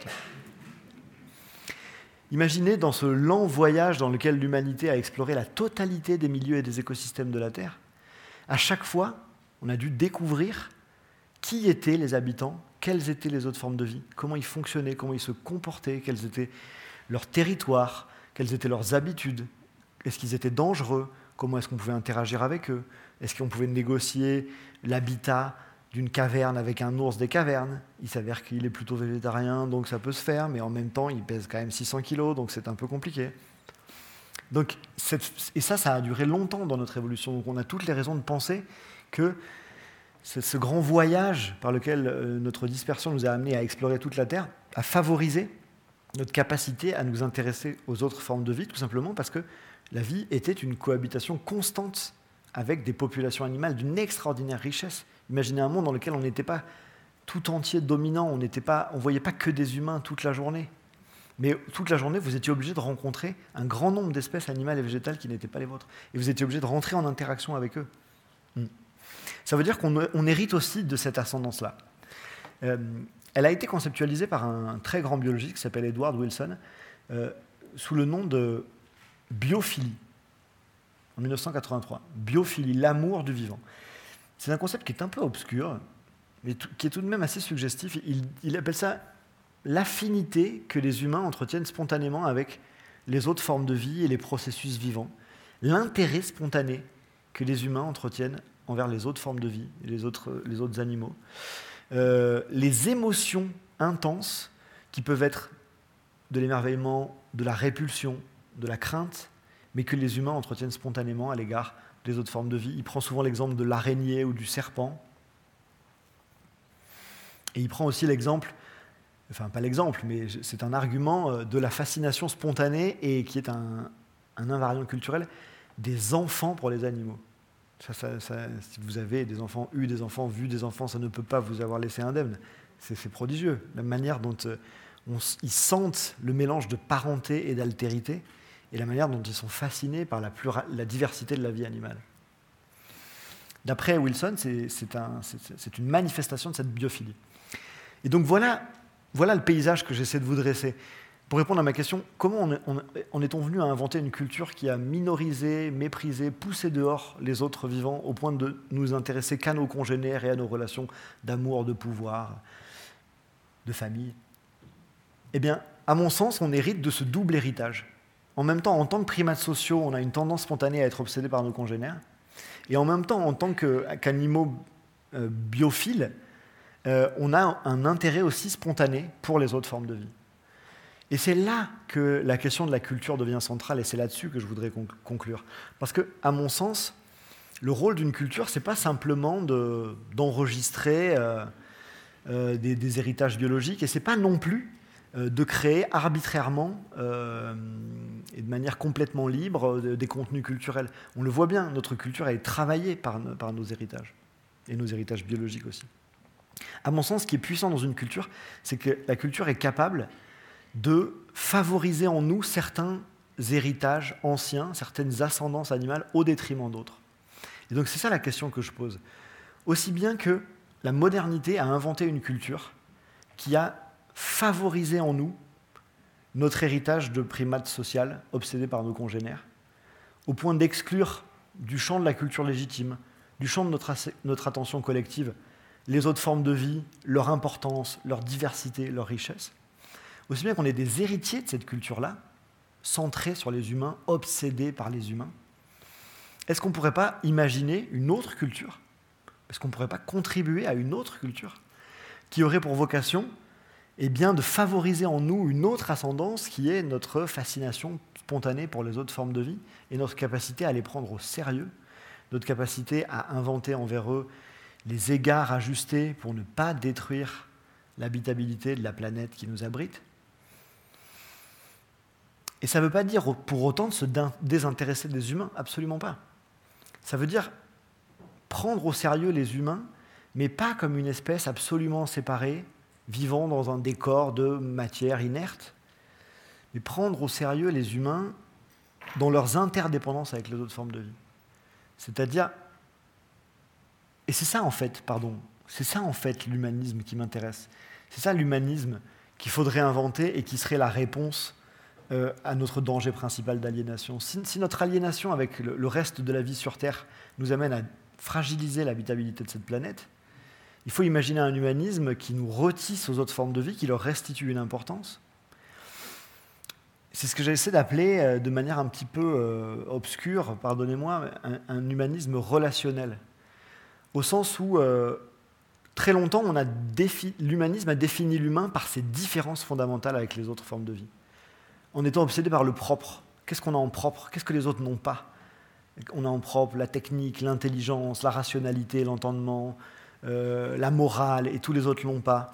Imaginez dans ce lent voyage dans lequel l'humanité a exploré la totalité des milieux et des écosystèmes de la Terre, à chaque fois, on a dû découvrir qui étaient les habitants, quelles étaient les autres formes de vie, comment ils fonctionnaient, comment ils se comportaient, quels étaient leurs territoires, quelles étaient leurs habitudes, est-ce qu'ils étaient dangereux, comment est-ce qu'on pouvait interagir avec eux, est-ce qu'on pouvait négocier l'habitat d'une caverne avec un ours des cavernes. Il s'avère qu'il est plutôt végétarien, donc ça peut se faire, mais en même temps, il pèse quand même 600 kilos, donc c'est un peu compliqué. Donc, et ça, ça a duré longtemps dans notre évolution. Donc on a toutes les raisons de penser que ce grand voyage par lequel euh, notre dispersion nous a amené à explorer toute la Terre a favorisé notre capacité à nous intéresser aux autres formes de vie, tout simplement parce que la vie était une cohabitation constante avec des populations animales d'une extraordinaire richesse. Imaginez un monde dans lequel on n'était pas tout entier dominant, on ne on voyait pas que des humains toute la journée. Mais toute la journée, vous étiez obligé de rencontrer un grand nombre d'espèces animales et végétales qui n'étaient pas les vôtres. Et vous étiez obligé de rentrer en interaction avec eux. Hmm. Ça veut dire qu'on hérite aussi de cette ascendance-là. Euh, elle a été conceptualisée par un très grand biologiste qui s'appelle Edward Wilson, euh, sous le nom de biophilie, en 1983. Biophilie, l'amour du vivant. C'est un concept qui est un peu obscur, mais qui est tout de même assez suggestif. Il, appelle ça l'affinité que les humains entretiennent spontanément avec les autres formes de vie et les processus vivants. L'intérêt spontané que les humains entretiennent envers les autres formes de vie et les autres, animaux. Euh, les émotions intenses qui peuvent être de l'émerveillement, de la répulsion, de la crainte, mais que les humains entretiennent spontanément à l'égard des autres formes de vie. Il prend souvent l'exemple de l'araignée ou du serpent. Et il prend aussi l'exemple, enfin pas l'exemple, mais c'est un argument euh, de la fascination spontanée et qui est un, invariant culturel des enfants pour les animaux. si vous avez des enfants, eu des enfants, vu des enfants, ça ne peut pas vous avoir laissé indemne. C'est prodigieux. La manière dont euh, ils sentent le mélange de parenté et d'altérité et la manière dont ils sont fascinés par la, diversité de la vie animale. D'après Wilson, c'est une manifestation de cette biophilie. Et donc voilà, voilà le paysage que j'essaie de vous dresser. pour répondre à ma question, comment en est-on venu à inventer une culture qui a minorisé, méprisé, poussé dehors les autres vivants au point de nous intéresser qu'à nos congénères et à nos relations d'amour, de pouvoir, de famille? Eh bien, à mon sens, on hérite de ce double héritage. En même temps, en tant que primates sociaux, on a une tendance spontanée à être obsédé par nos congénères. Et en même temps, en tant qu'animaux euh, biophiles, euh, on a un intérêt aussi spontané pour les autres formes de vie. Et c'est là que la question de la culture devient centrale, et c'est là-dessus que je voudrais conclure. Parce que, à mon sens, le rôle d'une culture, c'est pas simplement d'enregistrer euh, euh, des, héritages biologiques, et c'est pas non plus de créer arbitrairement et de manière complètement libre des contenus culturels. On le voit bien, notre culture est travaillée par, par nos héritages, et nos héritages biologiques aussi. À mon sens, ce qui est puissant dans une culture, c'est que la culture est capable de favoriser en nous certains héritages anciens, certaines ascendances animales au détriment d'autres. Et donc c'est ça la question que je pose. Aussi bien que la modernité a inventé une culture qui a favorisé en nous notre héritage de primates social obsédés par nos congénères, au point d'exclure du champ de la culture légitime, du champ de notre, notre attention collective, les autres formes de vie, leur importance, leur diversité, leur richesse aussi bien qu'on est des héritiers de cette culture-là, centrée sur les humains, obsédés par les humains. Est-ce qu'on ne pourrait pas imaginer une autre culture? Est-ce qu'on ne pourrait pas contribuer à une autre culture qui aurait pour vocation eh bien, de favoriser en nous une autre ascendance qui est notre fascination spontanée pour les autres formes de vie et notre capacité à les prendre au sérieux, notre capacité à inventer envers eux les égards ajustés pour ne pas détruire l'habitabilité de la planète qui nous abrite et ça ne veut pas dire pour autant de se désintéresser des humains, absolument pas. Ça veut dire prendre au sérieux les humains, mais pas comme une espèce absolument séparée, vivant dans un décor de matière inerte, mais prendre au sérieux les humains dans leurs interdépendances avec les autres formes de vie. C'est-à-dire, et c'est ça en fait, pardon, c'est ça en fait l'humanisme qui m'intéresse. C'est ça l'humanisme qu'il faudrait inventer et qui serait la réponse euh, à notre danger principal d'aliénation. Si, notre aliénation avec le, reste de la vie sur Terre nous amène à fragiliser l'habitabilité de cette planète, il faut imaginer un humanisme qui nous retisse aux autres formes de vie, qui leur restitue une importance. C'est ce que j'essaie d'appeler euh, de manière un petit peu euh, obscure, pardonnez-moi, un, humanisme relationnel. Au sens où très longtemps, l'humanisme a défini l'humain par ses différences fondamentales avec les autres formes de vie en étant obsédé par le propre. Qu'est-ce qu'on a en propre? Qu'est-ce que les autres n'ont pas? On a en propre la technique, l'intelligence, la rationalité, l'entendement, euh, la morale, et tous les autres l'ont pas.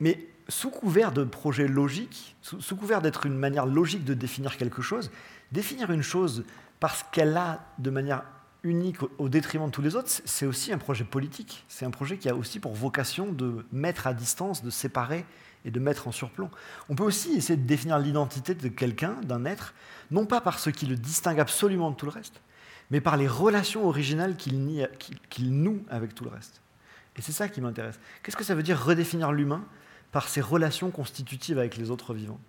Mais sous couvert de projet logique, sous, couvert d'être une manière logique de définir quelque chose, définir une chose parce qu'elle a de manière unique au détriment de tous les autres, c'est aussi un projet politique. C'est un projet qui a aussi pour vocation de mettre à distance, de séparer et de mettre en surplomb. On peut aussi essayer de définir l'identité de quelqu'un, d'un être, non pas par ce qui le distingue absolument de tout le reste, mais par les relations originales qu'il noue avec tout le reste. Et c'est ça qui m'intéresse. Qu'est-ce que ça veut dire redéfinir l'humain par ses relations constitutives avec les autres vivants?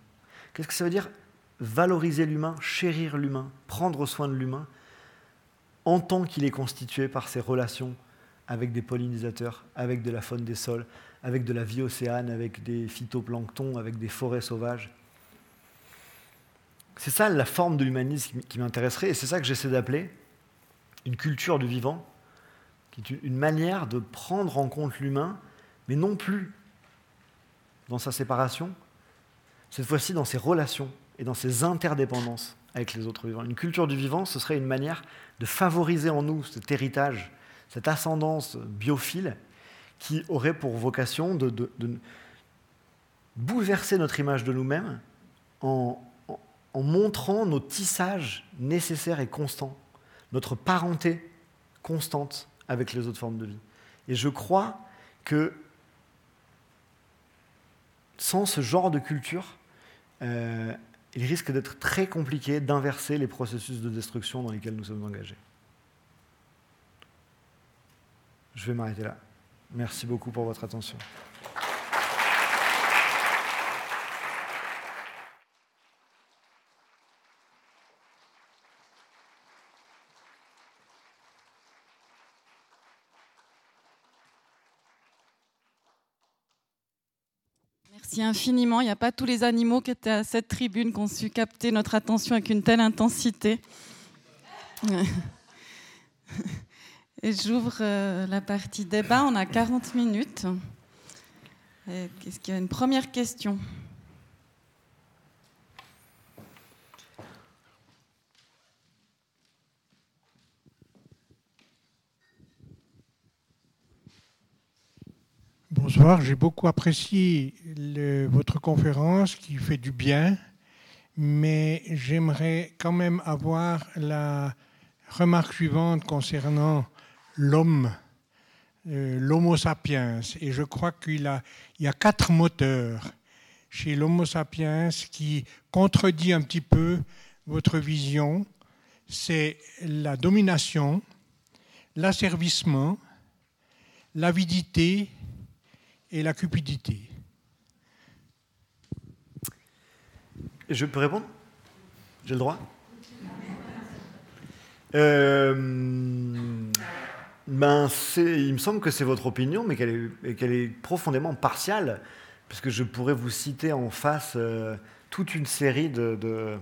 Qu'est-ce que ça veut dire valoriser l'humain, chérir l'humain, prendre soin de l'humain, en tant qu'il est constitué par ses relations avec des pollinisateurs, avec de la faune des sols, avec de la vie océane, avec des phytoplanctons, avec des forêts sauvages? C'est ça la forme de l'humanisme qui m'intéresserait, et c'est ça que j'essaie d'appeler une culture du vivant, qui est une manière de prendre en compte l'humain, mais non plus dans sa séparation, cette fois-ci dans ses relations et dans ses interdépendances avec les autres vivants. Une culture du vivant, ce serait une manière de favoriser en nous cet héritage, cette ascendance biophile qui aurait pour vocation de, bouleverser notre image de nous-mêmes en, montrant nos tissages nécessaires et constants, notre parenté constante avec les autres formes de vie. Et je crois que sans ce genre de culture, euh, il risque d'être très compliqué d'inverser les processus de destruction dans lesquels nous sommes engagés. Je vais m'arrêter là. Merci beaucoup pour votre attention. Merci infiniment. Il n'y a pas tous les animaux qui étaient à cette tribune qui ont su capter notre attention avec une telle intensité. Et j'ouvre euh, la partie débat. On a 40 minutes. Est-ce qu'il y a? Une première question Bonsoir, j'ai beaucoup apprécié votre conférence qui fait du bien, mais j'aimerais quand même avoir la remarque suivante concernant l'homme, euh, l'Homo sapiens. Et je crois qu'il a, il y a quatre moteurs chez l'Homo sapiens qui contredit un petit peu votre vision. C'est la domination, l'asservissement, l'avidité et la cupidité. Je peux répondre? J'ai le droit? Euh, ben Il me semble que c'est votre opinion, mais qu'elle est, profondément partiale, parce que je pourrais vous citer en face euh, toute une série de... de...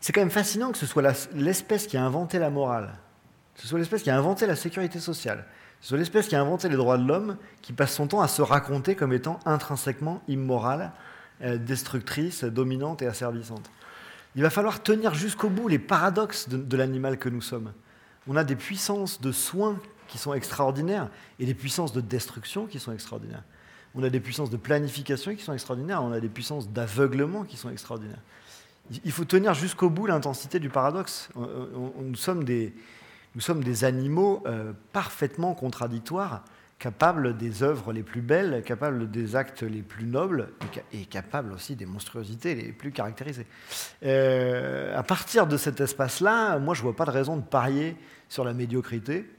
C'est quand même fascinant que ce soit l'espèce qui a inventé la morale, que ce soit l'espèce qui a inventé la sécurité sociale, c'est l'espèce qui a inventé les droits de l'homme qui passe son temps à se raconter comme étant intrinsèquement immorale, euh, destructrice, dominante et asservissante. Il va falloir tenir jusqu'au bout les paradoxes de, l'animal que nous sommes. On a des puissances de soins qui sont extraordinaires et des puissances de destruction qui sont extraordinaires. On a des puissances de planification qui sont extraordinaires, on a des puissances d'aveuglement qui sont extraordinaires. Il faut tenir jusqu'au bout l'intensité du paradoxe. Nous sommes des, nous sommes des animaux euh, parfaitement contradictoires, capables des œuvres les plus belles, capables des actes les plus nobles et, capables aussi des monstruosités les plus caractérisées. Euh, à partir de cet espace-là, moi je ne vois pas de raison de parier sur la médiocrité,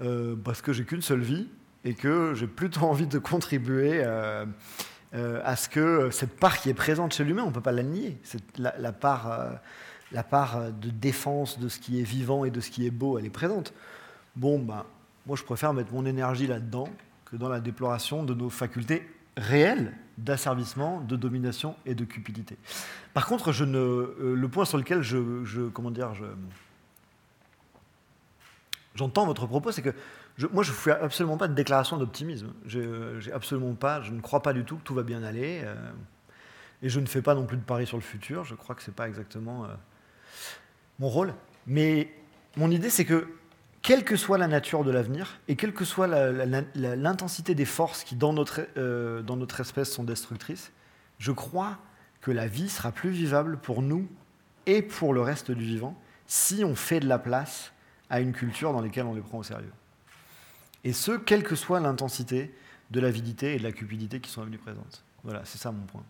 euh, parce que j'ai qu'une seule vie et que j'ai plutôt envie de contribuer à ce que cette part qui est présente chez l'humain, on ne peut pas la nier, c'est la, part la part de défense de ce qui est vivant et de ce qui est beau, elle est présente. Bon, ben, moi je préfère mettre mon énergie là-dedans que dans la déploration de nos facultés réelles d'asservissement, de domination et de cupidité. Par contre, je euh, le point sur lequel je, j'entends votre propos, c'est que moi je ne fais absolument pas de déclaration d'optimisme. J'ai absolument pas, je ne crois pas du tout que tout va bien aller. Euh, et je ne fais pas non plus de paris sur le futur. Je crois que ce n'est pas exactement euh, mon rôle. Mais mon idée, c'est que, quelle que soit la nature de l'avenir, et quelle que soit l'intensité des forces qui, dans notre, euh, dans notre espèce, sont destructrices, je crois que la vie sera plus vivable pour nous et pour le reste du vivant si on fait de la place à une culture dans laquelle on les prend au sérieux. Et ce, quelle que soit l'intensité de l'avidité et de la cupidité qui sont venues présentes. Voilà, c'est ça mon point.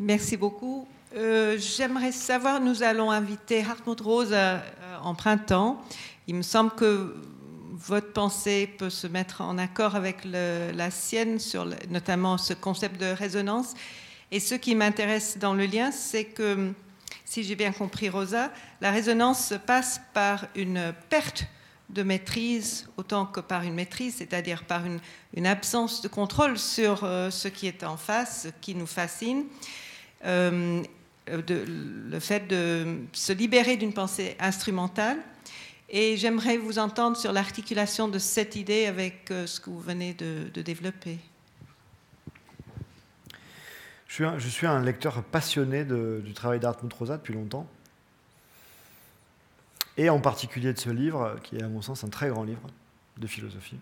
Merci beaucoup. Euh, j'aimerais savoir, nous allons inviter Hartmut Rose euh, en printemps. Il me semble que votre pensée peut se mettre en accord avec la sienne sur notamment ce concept de résonance. Et ce qui m'intéresse dans le lien, c'est que, si j'ai bien compris Rosa, la résonance passe par une perte de maîtrise autant que par une maîtrise, c'est-à-dire par une, absence de contrôle sur euh, ce qui est en face, ce qui nous fascine. Euh, le fait de se libérer d'une pensée instrumentale. Et j'aimerais vous entendre sur l'articulation de cette idée avec euh, ce que vous venez de, développer. Je suis, un, lecteur passionné du travail d'Artmut Rosa depuis longtemps. Et en particulier de ce livre, qui est à mon sens un très grand livre de philosophie.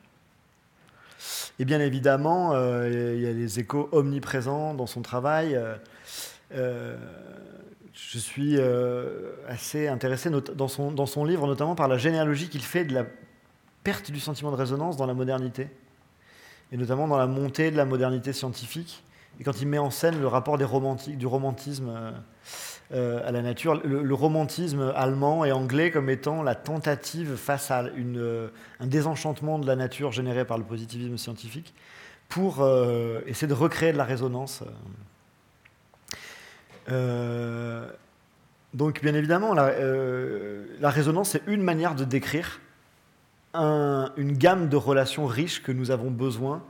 Et bien évidemment, euh, il y a les échos omniprésents dans son travail. Je suis euh, assez intéressé dans son, dans son livre, notamment par la généalogie qu'il fait de la perte du sentiment de résonance dans la modernité, et notamment dans la montée de la modernité scientifique, et quand il met en scène le rapport des romantiques, du romantisme euh, à la nature, le, romantisme allemand et anglais comme étant la tentative face à une, un désenchantement de la nature généré par le positivisme scientifique, pour essayer de recréer de la résonance. Euh, donc, bien évidemment, la, la résonance, c'est une manière de décrire une gamme de relations riches que nous avons besoin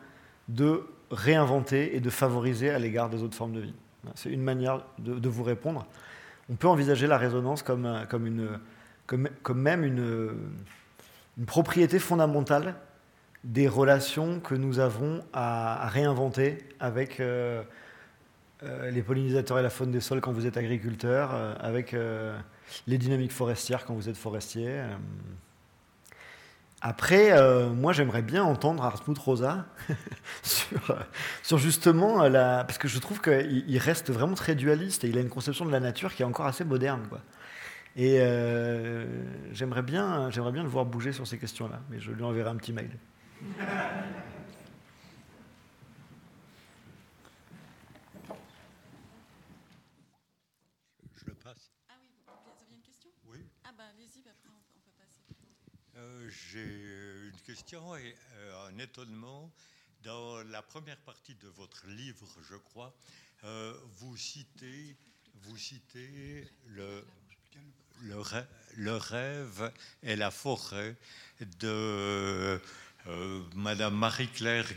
de réinventer et de favoriser à l'égard des autres formes de vie. C'est une manière de, vous répondre. On peut envisager la résonance comme, comme, même une, propriété fondamentale des relations que nous avons à, réinventer avec euh, euh, les pollinisateurs et la faune des sols quand vous êtes agriculteur, euh, avec les dynamiques forestières quand vous êtes forestier. Après, euh, moi, j'aimerais bien entendre Hartmut Rosa sur, justement la. Parce que je trouve qu'il reste vraiment très dualiste et il a une conception de la nature qui est encore assez moderne. Quoi. Et euh, j'aimerais bien, bien le voir bouger sur ces questions-là, mais je lui enverrai un petit mail. j'ai une question et euh, un étonnement. Dans la première partie de votre livre, je crois, euh, vous citez, vous citez le, le, rêve, et la forêt de euh, Madame Marie-Claire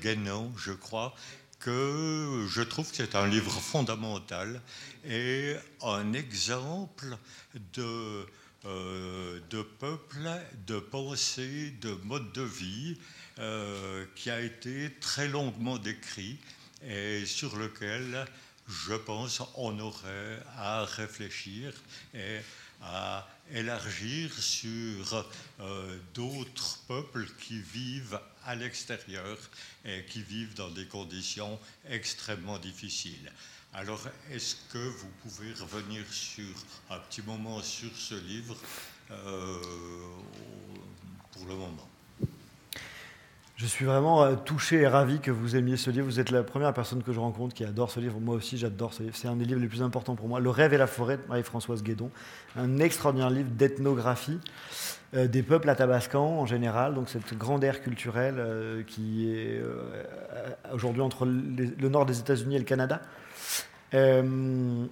Guénon, je crois, que je trouve que c'est un livre fondamental et un exemple de euh, de peuple, de pensée, de mode de vie euh, qui a été très longuement décrit et sur lequel, je pense, on aurait à réfléchir et à élargir sur euh, d'autres peuples qui vivent à l'extérieur et qui vivent dans des conditions extrêmement difficiles. Alors, est-ce que vous pouvez revenir sur un petit moment sur ce livre euh, pour le moment? Je suis vraiment euh, touché et ravi que vous aimiez ce livre. Vous êtes la première personne que je rencontre qui adore ce livre. Moi aussi, j'adore ce livre. C'est un des livres les plus importants pour moi. Le rêve et la forêt de Marie-Françoise Guédon. Un extraordinaire livre d'ethnographie euh, des peuples atabascans en général, donc cette grande ère culturelle qui est aujourd'hui entre le nord des États-Unis et le Canada. Euh,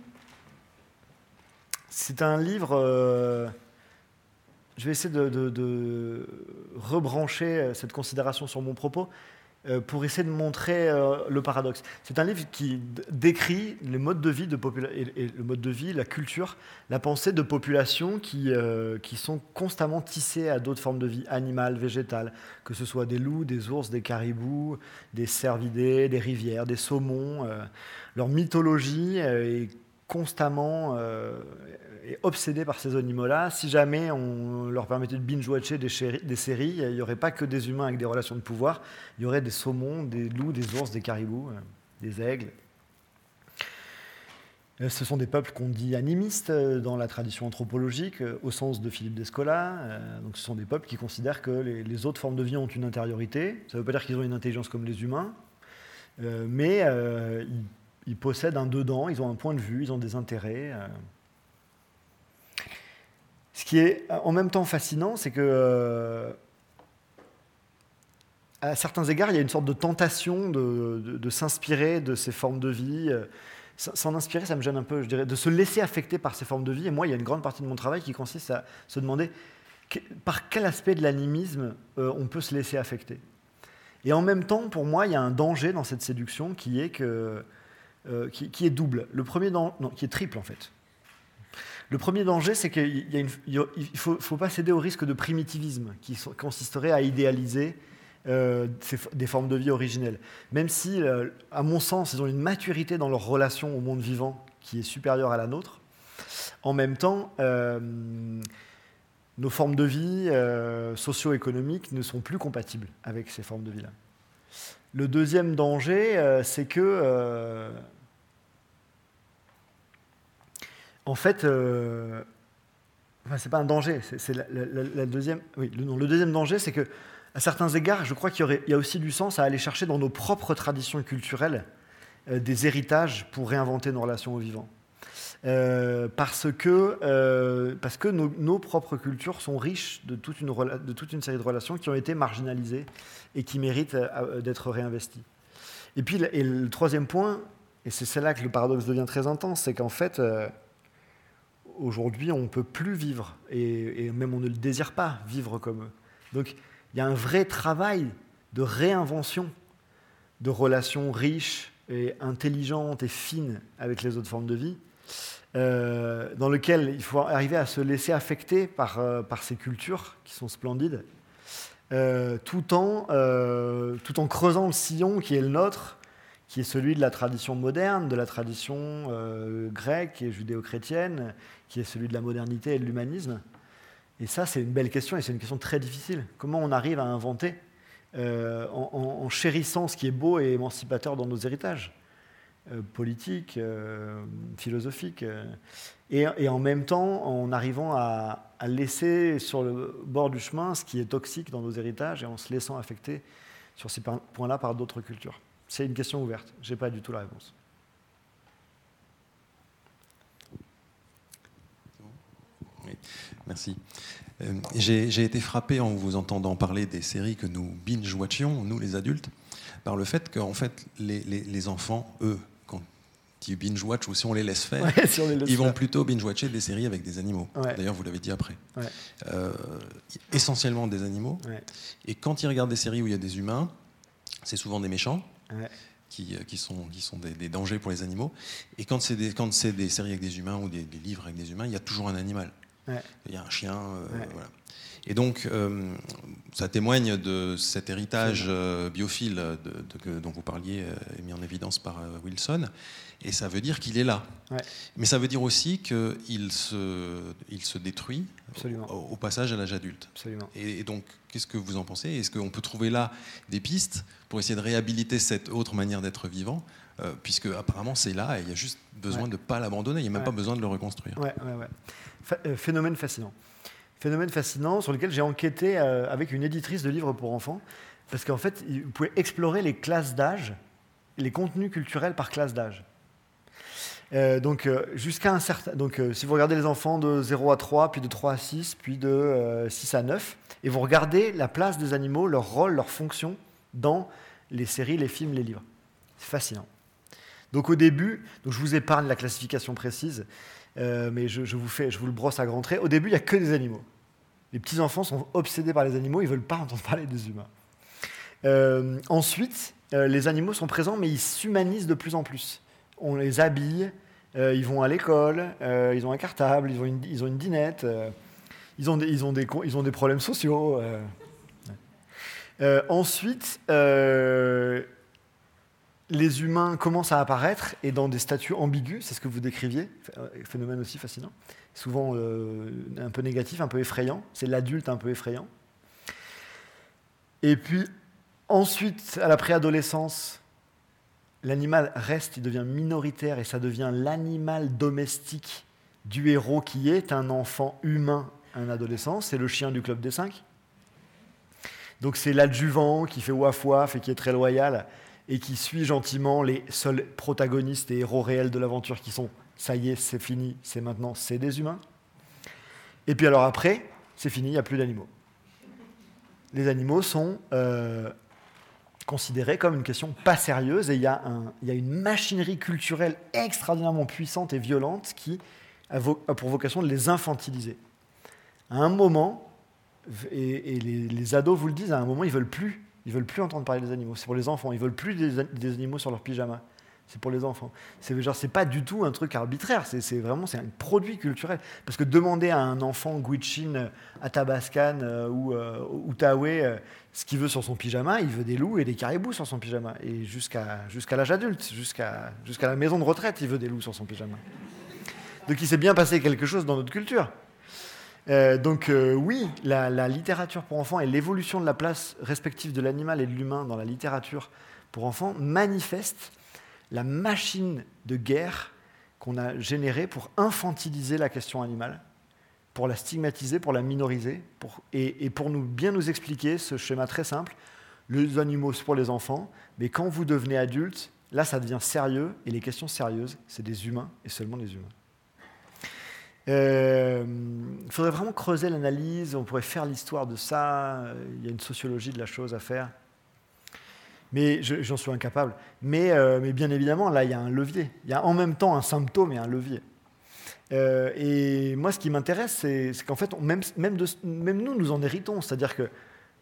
c'est un livre. Euh, je vais essayer de, rebrancher cette considération sur mon propos euh, pour essayer de montrer le paradoxe. C'est un livre qui décrit les modes de vie de le mode de vie, la culture, la pensée de populations qui, qui sont constamment tissées à d'autres formes de vie, animales, végétales, que ce soit des loups, des ours, des caribous, des cervidés, des rivières, des saumons leur mythologie euh, est constamment euh, obsédée par ces animaux-là. Si jamais on leur permettait de binge-watcher des, séries, il n'y aurait pas que des humains avec des relations de pouvoir, il y aurait des saumons, des loups, des ours, des caribous, euh, des aigles. Ce sont des peuples qu'on dit animistes dans la tradition anthropologique, au sens de Philippe Descola. Donc, ce sont des peuples qui considèrent que les, autres formes de vie ont une intériorité. Ça ne veut pas dire qu'ils ont une intelligence comme les humains, mais ils ils possèdent un dedans, ils ont un point de vue, ils ont des intérêts. Euh. Ce qui est en même temps fascinant, c'est que euh, à certains égards, il y a une sorte de tentation de, s'inspirer de ces formes de vie. S'en inspirer, ça me gêne un peu, je dirais, de se laisser affecter par ces formes de vie. Et moi, il y a une grande partie de mon travail qui consiste à se demander par quel aspect de l'animisme euh, on peut se laisser affecter. Et en même temps, pour moi, il y a un danger dans cette séduction qui est que euh, qui, est double. Le premier non, qui est triple en fait. Le premier danger, c'est qu'il ne faut, pas céder au risque de primitivisme qui consisterait à idéaliser euh, des formes de vie originelles. Même si, euh, à mon sens, ils ont une maturité dans leur relation au monde vivant qui est supérieure à la nôtre, en même temps, nos formes de vie socio-économiques ne sont plus compatibles avec ces formes de vie-là. Le deuxième danger, c'est que en fait, euh, enfin, c'est pas un danger. C'est la, deuxième. Oui, le, deuxième danger, c'est que à certains égards, je crois qu'il y, y, a aussi du sens à aller chercher dans nos propres traditions culturelles euh, des héritages pour réinventer nos relations au vivant. Euh, parce que, euh, parce que nos, propres cultures sont riches de toute, une, de toute une série de relations qui ont été marginalisées et qui méritent d'être réinvesties. Et puis, et le troisième point, et c'est là que le paradoxe devient très intense, c'est qu'en fait, aujourd'hui, on ne peut plus vivre, et, même on ne le désire pas, vivre comme eux. Donc il y a un vrai travail de réinvention de relations riches et intelligentes et fines avec les autres formes de vie, euh, dans lequel il faut arriver à se laisser affecter par, euh, ces cultures qui sont splendides, euh, tout, en, tout en creusant le sillon qui est le nôtre, qui est celui de la tradition moderne, de la tradition grecque et judéo-chrétienne, qui est celui de la modernité et de l'humanisme. Et ça, c'est une belle question et c'est une question très difficile. Comment on arrive à inventer euh, en, chérissant ce qui est beau et émancipateur dans nos héritages euh, politiques, euh, philosophiques, et, en même temps en arrivant à, laisser sur le bord du chemin ce qui est toxique dans nos héritages et en se laissant affecter sur ces points-là par d'autres cultures. C'est une question ouverte, je n'ai pas du tout la réponse. Merci. Euh, j'ai été frappé en vous entendant parler des séries que nous binge-watchions, nous les adultes, par le fait qu'en fait, les, enfants, eux, quand ils binge-watch ou si on les laisse faire, ils vont plutôt binge-watcher des séries avec des animaux. D'ailleurs, vous l'avez dit après. Euh, essentiellement des animaux. Et quand ils regardent des séries où il y a des humains, c'est souvent des méchants. Qui, qui, sont, qui sont des, dangers pour les animaux. Et quand c'est des, des, séries avec des humains ou des, des livres avec des humains, il y a toujours un animal. Il y a un chien. Euh, voilà. Et donc, euh, ça témoigne de cet héritage euh, biophile de, dont vous parliez, mis en évidence par Wilson. Et ça veut dire qu'il est là. Mais ça veut dire aussi qu'il se, il se détruit au, passage à l'âge adulte. Et, donc, qu'est-ce que vous en pensez? Est-ce qu'on peut trouver là des pistes pour essayer de réhabiliter cette autre manière d'être vivant? Puisque apparemment c'est là et il y a juste besoin de ne pas l'abandonner, il n'y a même pas besoin de le reconstruire. Ouais, euh, phénomène fascinant. Phénomène fascinant sur lequel j'ai enquêté euh, avec une éditrice de livres pour enfants, parce qu'en fait, vous pouvez explorer les classes d'âge, les contenus culturels par classe d'âge. Euh, donc, jusqu'à un certain. Donc, si vous regardez les enfants de 0 à 3, puis de 3 à 6, puis de 6 à 9, et vous regardez la place des animaux, leur rôle, leur fonction dans les séries, les films, les livres. C'est fascinant. Donc, au début, donc je vous épargne la classification précise, euh, mais je, vous fais, je vous le brosse à grands traits. Au début, il n'y a que des animaux. Les petits-enfants sont obsédés par les animaux, ils ne veulent pas entendre parler des humains. Euh, ensuite, euh, les animaux sont présents, mais ils s'humanisent de plus en plus. On les habille, ils vont à l'école, ils ont un cartable, ils ont une, ils ont une dinette, ils, ont des, ils, ont des, ils ont des problèmes sociaux. ensuite, les humains commencent à apparaître et dans des statuts ambigus, c'est ce que vous décriviez, phénomène aussi fascinant, souvent euh, un peu négatif, un peu effrayant, c'est l'adulte un peu effrayant. Et puis ensuite, à la préadolescence, l'animal reste, il devient minoritaire et ça devient l'animal domestique du héros qui est un enfant humain, un adolescent, c'est le chien du club des cinq. Donc c'est l'adjuvant qui fait waf waf et qui est très loyal et qui suit gentiment les seuls protagonistes et héros réels de l'aventure qui sont ça y est, c'est fini, c'est maintenant, c'est des humains. Et puis alors après, c'est fini, il n'y a plus d'animaux. Les animaux sont euh, considérés comme une question pas sérieuse et il y, a une machinerie culturelle extraordinairement puissante et violente qui a, pour vocation de les infantiliser. À un moment, et, les, les, ados vous le disent, à un moment, ils veulent plus ils veulent plus entendre parler des animaux. C'est pour les enfants. Ils veulent plus des, animaux sur leur pyjama. C'est pour les enfants. C'est genre, c'est pas du tout un truc arbitraire. C'est vraiment, un produit culturel. Parce que demander à un enfant Guichin, Athabascan euh, ou euh, euh, ce qu'il veut sur son pyjama, il veut des loups et des caribous sur son pyjama. Et jusqu'à jusqu'à l'âge adulte, jusqu'à jusqu'à la maison de retraite, il veut des loups sur son pyjama. Donc il s'est bien passé quelque chose dans notre culture. Euh, donc euh, oui, la, littérature pour enfants et l'évolution de la place respective de l'animal et de l'humain dans la littérature pour enfants manifeste la machine de guerre qu'on a générée pour infantiliser la question animale, pour la stigmatiser, pour la minoriser, et, pour nous, bien nous expliquer ce schéma très simple. Les animaux, c'est pour les enfants, mais quand vous devenez adulte, là, ça devient sérieux, et les questions sérieuses, c'est des humains, et seulement des humains. Euh, il faudrait vraiment creuser l'analyse, on pourrait faire l'histoire de ça, il y a une sociologie de la chose à faire. Mais j'en suis incapable. Mais, euh, mais, bien évidemment, là, il y a un levier. Il y a en même temps un symptôme et un levier. Euh, et moi, ce qui m'intéresse, c'est qu'en fait, même, même, même, nous, nous en héritons. C'est-à-dire que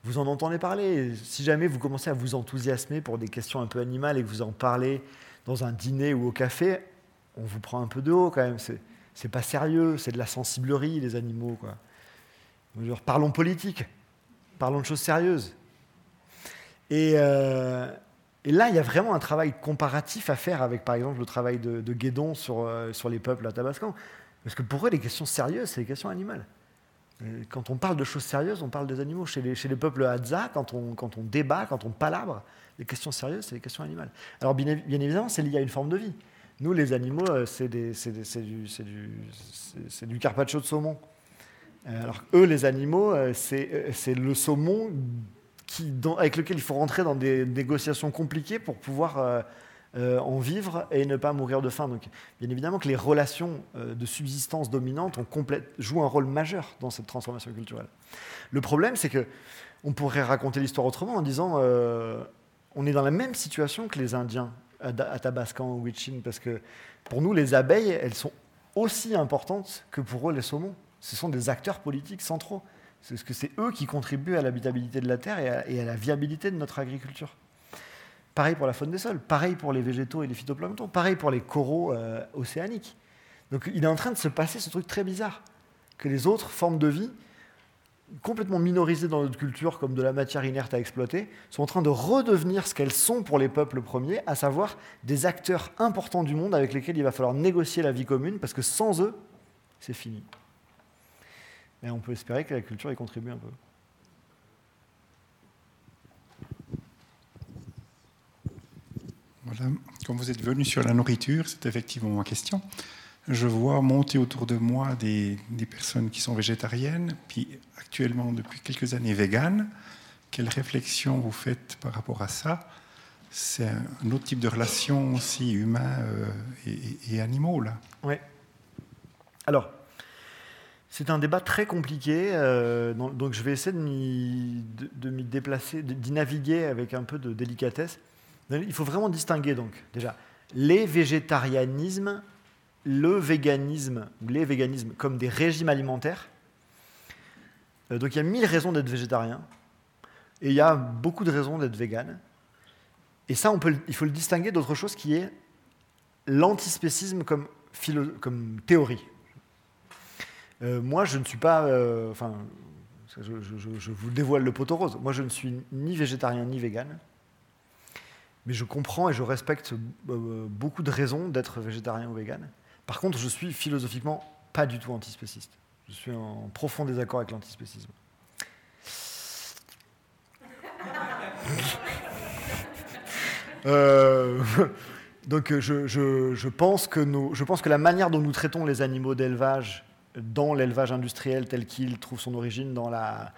vous en entendez parler. Si jamais vous commencez à vous enthousiasmer pour des questions un peu animales et que vous en parlez dans un dîner ou au café, on vous prend un peu de haut quand même. Pas sérieux, c'est de la sensiblerie, les animaux. Quoi. parlons politique, parlons de choses sérieuses. Et, euh, et, là, il y a vraiment un travail comparatif à faire avec, par exemple, le travail de, Guédon sur, euh, sur les peuples à Tabascan. Parce que pour eux, les questions sérieuses, c'est les questions animales. quand on parle de choses sérieuses, on parle des animaux. Chez les, chez les peuples Hadza, quand on, quand on débat, quand on palabre, les questions sérieuses, c'est les questions animales. Alors, bien évidemment, c'est lié à une forme de vie. Nous, les animaux, euh, c'est du, du, carpaccio de saumon. Euh, alors eux, les animaux, euh, c'est le saumon avec lequel il faut rentrer dans des négociations compliquées pour pouvoir en vivre et ne pas mourir de faim. Donc, bien évidemment que les relations de subsistance dominantes ont jouent un rôle majeur dans cette transformation culturelle. Le problème, c'est que on pourrait raconter l'histoire autrement en disant on est dans la même situation que les Indiens à Tabascan ou Huichin, parce que pour nous, les abeilles, elles sont aussi importantes que pour eux les saumons. Ce sont des acteurs politiques centraux. C'est que c'est eux qui contribuent à l'habitabilité de la Terre et à, la viabilité de notre agriculture. Pareil pour la faune des sols, pareil pour les végétaux et les phytoplanctons, pareil pour les coraux euh, océaniques. Donc il est en train de se passer ce truc très bizarre, que les autres formes de vie complètement minorisées dans notre culture comme de la matière inerte à exploiter, sont en train de redevenir ce qu'elles sont pour les peuples premiers, à savoir des acteurs importants du monde avec lesquels il va falloir négocier la vie commune, parce que sans eux, c'est fini. Mais on peut espérer que la culture y contribue un peu. Voilà, comme vous êtes venu sur la nourriture, c'est effectivement ma question je vois monter autour de moi des, personnes qui sont végétariennes, puis actuellement depuis quelques années véganes. Quelle réflexion vous faites par rapport à ça? C'est un autre type de relation aussi humain euh, et, animaux, là. Oui. Alors, c'est un débat très compliqué, euh, donc je vais essayer de m'y déplacer, d'y naviguer avec un peu de délicatesse. Il faut vraiment distinguer, donc, déjà, les végétarianismes le véganisme, ou les véganismes, comme des régimes alimentaires. Euh, donc il y a mille raisons d'être végétarien, et il y a beaucoup de raisons d'être vegan. Et ça, on peut, il faut le distinguer d'autre chose qui est l'antispécisme comme, théorie. Euh, moi, je ne suis pas. Euh, enfin, je, vous dévoile le poteau rose. Moi, je ne suis ni végétarien ni vegan. Mais je comprends et je respecte beaucoup de raisons d'être végétarien ou vegan. Par contre, je suis philosophiquement pas du tout antispéciste. Je suis en profond désaccord avec l'antispécisme. Euh, donc je, pense que je pense que la manière dont nous traitons les animaux d'élevage dans l'élevage industriel tel qu'il trouve son origine dans la,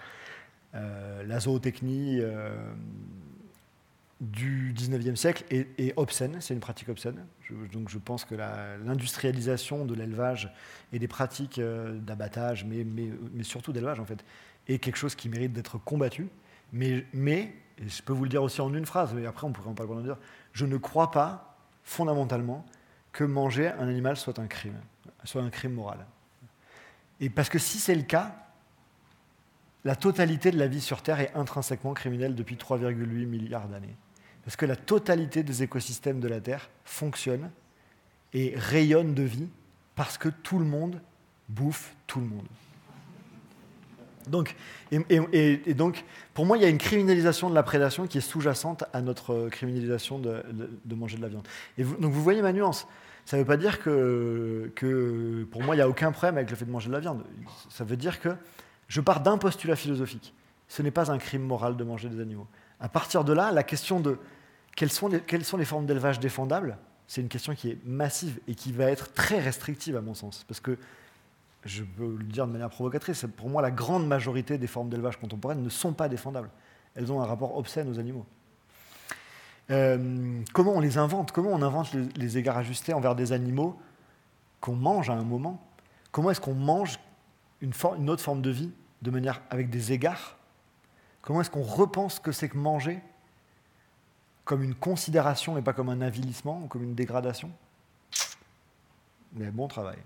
euh, zootechnie, euh, du 19e siècle est, obscène, c'est une pratique obscène. donc je pense que l'industrialisation de l'élevage et des pratiques euh, d'abattage, mais, mais, surtout d'élevage en fait, est quelque chose qui mérite d'être combattu. Mais, mais et je peux vous le dire aussi en une phrase, mais après on pourrait en parler pendant dire, je ne crois pas fondamentalement que manger un animal soit un crime, soit un crime moral. Et parce que si c'est le cas, la totalité de la vie sur Terre est intrinsèquement criminelle depuis 3,8 milliards d'années. Parce que la totalité des écosystèmes de la Terre fonctionne et rayonne de vie parce que tout le monde bouffe tout le monde. Donc, pour moi, il y a une criminalisation de la prédation qui est sous-jacente à notre criminalisation de, manger de la viande. Et donc, vous voyez ma nuance. Ça ne veut pas dire que, que, pour moi, il n'y a aucun problème avec le fait de manger de la viande. Ça veut dire que je pars d'un postulat philosophique. Ce n'est pas un crime moral de manger des animaux. À partir de là, la question de quelles sont les, formes d'élevage défendables? C'est une question qui est massive et qui va être très restrictive à mon sens. Parce que, je peux le dire de manière provocatrice, pour moi la grande majorité des formes d'élevage contemporaines ne sont pas défendables. Elles ont un rapport obscène aux animaux. Euh, comment on les invente? Comment on invente les, égards ajustés envers des animaux qu'on mange à un moment? Comment est-ce qu'on mange une, une, autre forme de vie de manière avec des égards? Comment est-ce qu'on repense que c'est que manger? Comme une considération et pas comme un avilissement ou comme une dégradation? Mais bon travail.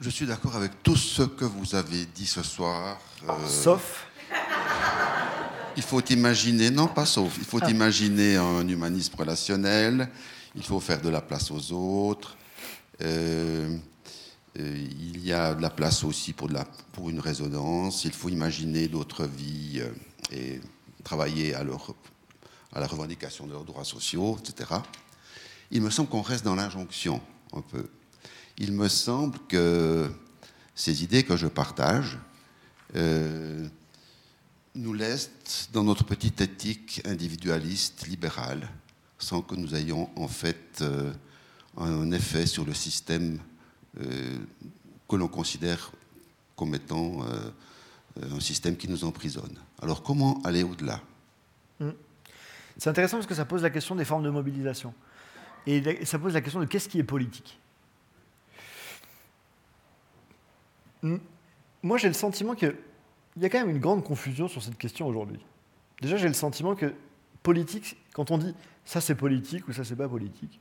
Je suis d'accord avec tout ce que vous avez dit ce soir. Euh, sauf Il faut imaginer, non pas sauf, il faut ah. imaginer un humanisme relationnel, il faut faire de la place aux autres. Euh, euh, il y a de la place aussi pour, de la, pour une résonance, il faut imaginer d'autres vies et travailler à, leur, à la revendication de leurs droits sociaux, etc. Il me semble qu'on reste dans l'injonction un peu il me semble que ces idées que je partage euh, nous laissent dans notre petite éthique individualiste, libérale, sans que nous ayons en fait euh, un effet sur le système euh, que l'on considère comme étant un système qui nous emprisonne. Alors comment aller au-delà? Hmm. C'est intéressant parce que ça pose la question des formes de mobilisation. Et ça pose la question de qu'est-ce qui est politique? moi j'ai le sentiment qu'il y a quand même une grande confusion sur cette question aujourd'hui. Déjà, j'ai le sentiment que politique, quand on dit ça c'est politique ou ça c'est pas politique,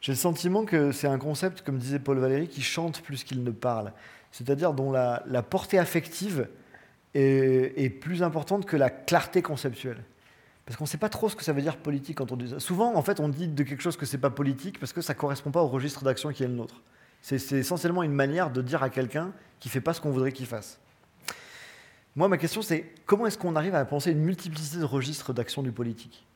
j'ai le sentiment que c'est un concept, comme disait Paul Valéry, qui chante plus qu'il ne parle. C'est-à-dire dont la, portée affective est, plus importante que la clarté conceptuelle. Parce qu'on ne sait pas trop ce que ça veut dire politique quand on dit ça. Souvent, en fait, on dit de quelque chose que c'est pas politique parce que ça ne correspond pas au registre d'action qui est le nôtre. C'est essentiellement une manière de dire à quelqu'un qui ne fait pas ce qu'on voudrait qu'il fasse. Moi, ma question, c'est comment est-ce qu'on arrive à penser une multiplicité de registres d'action du politique?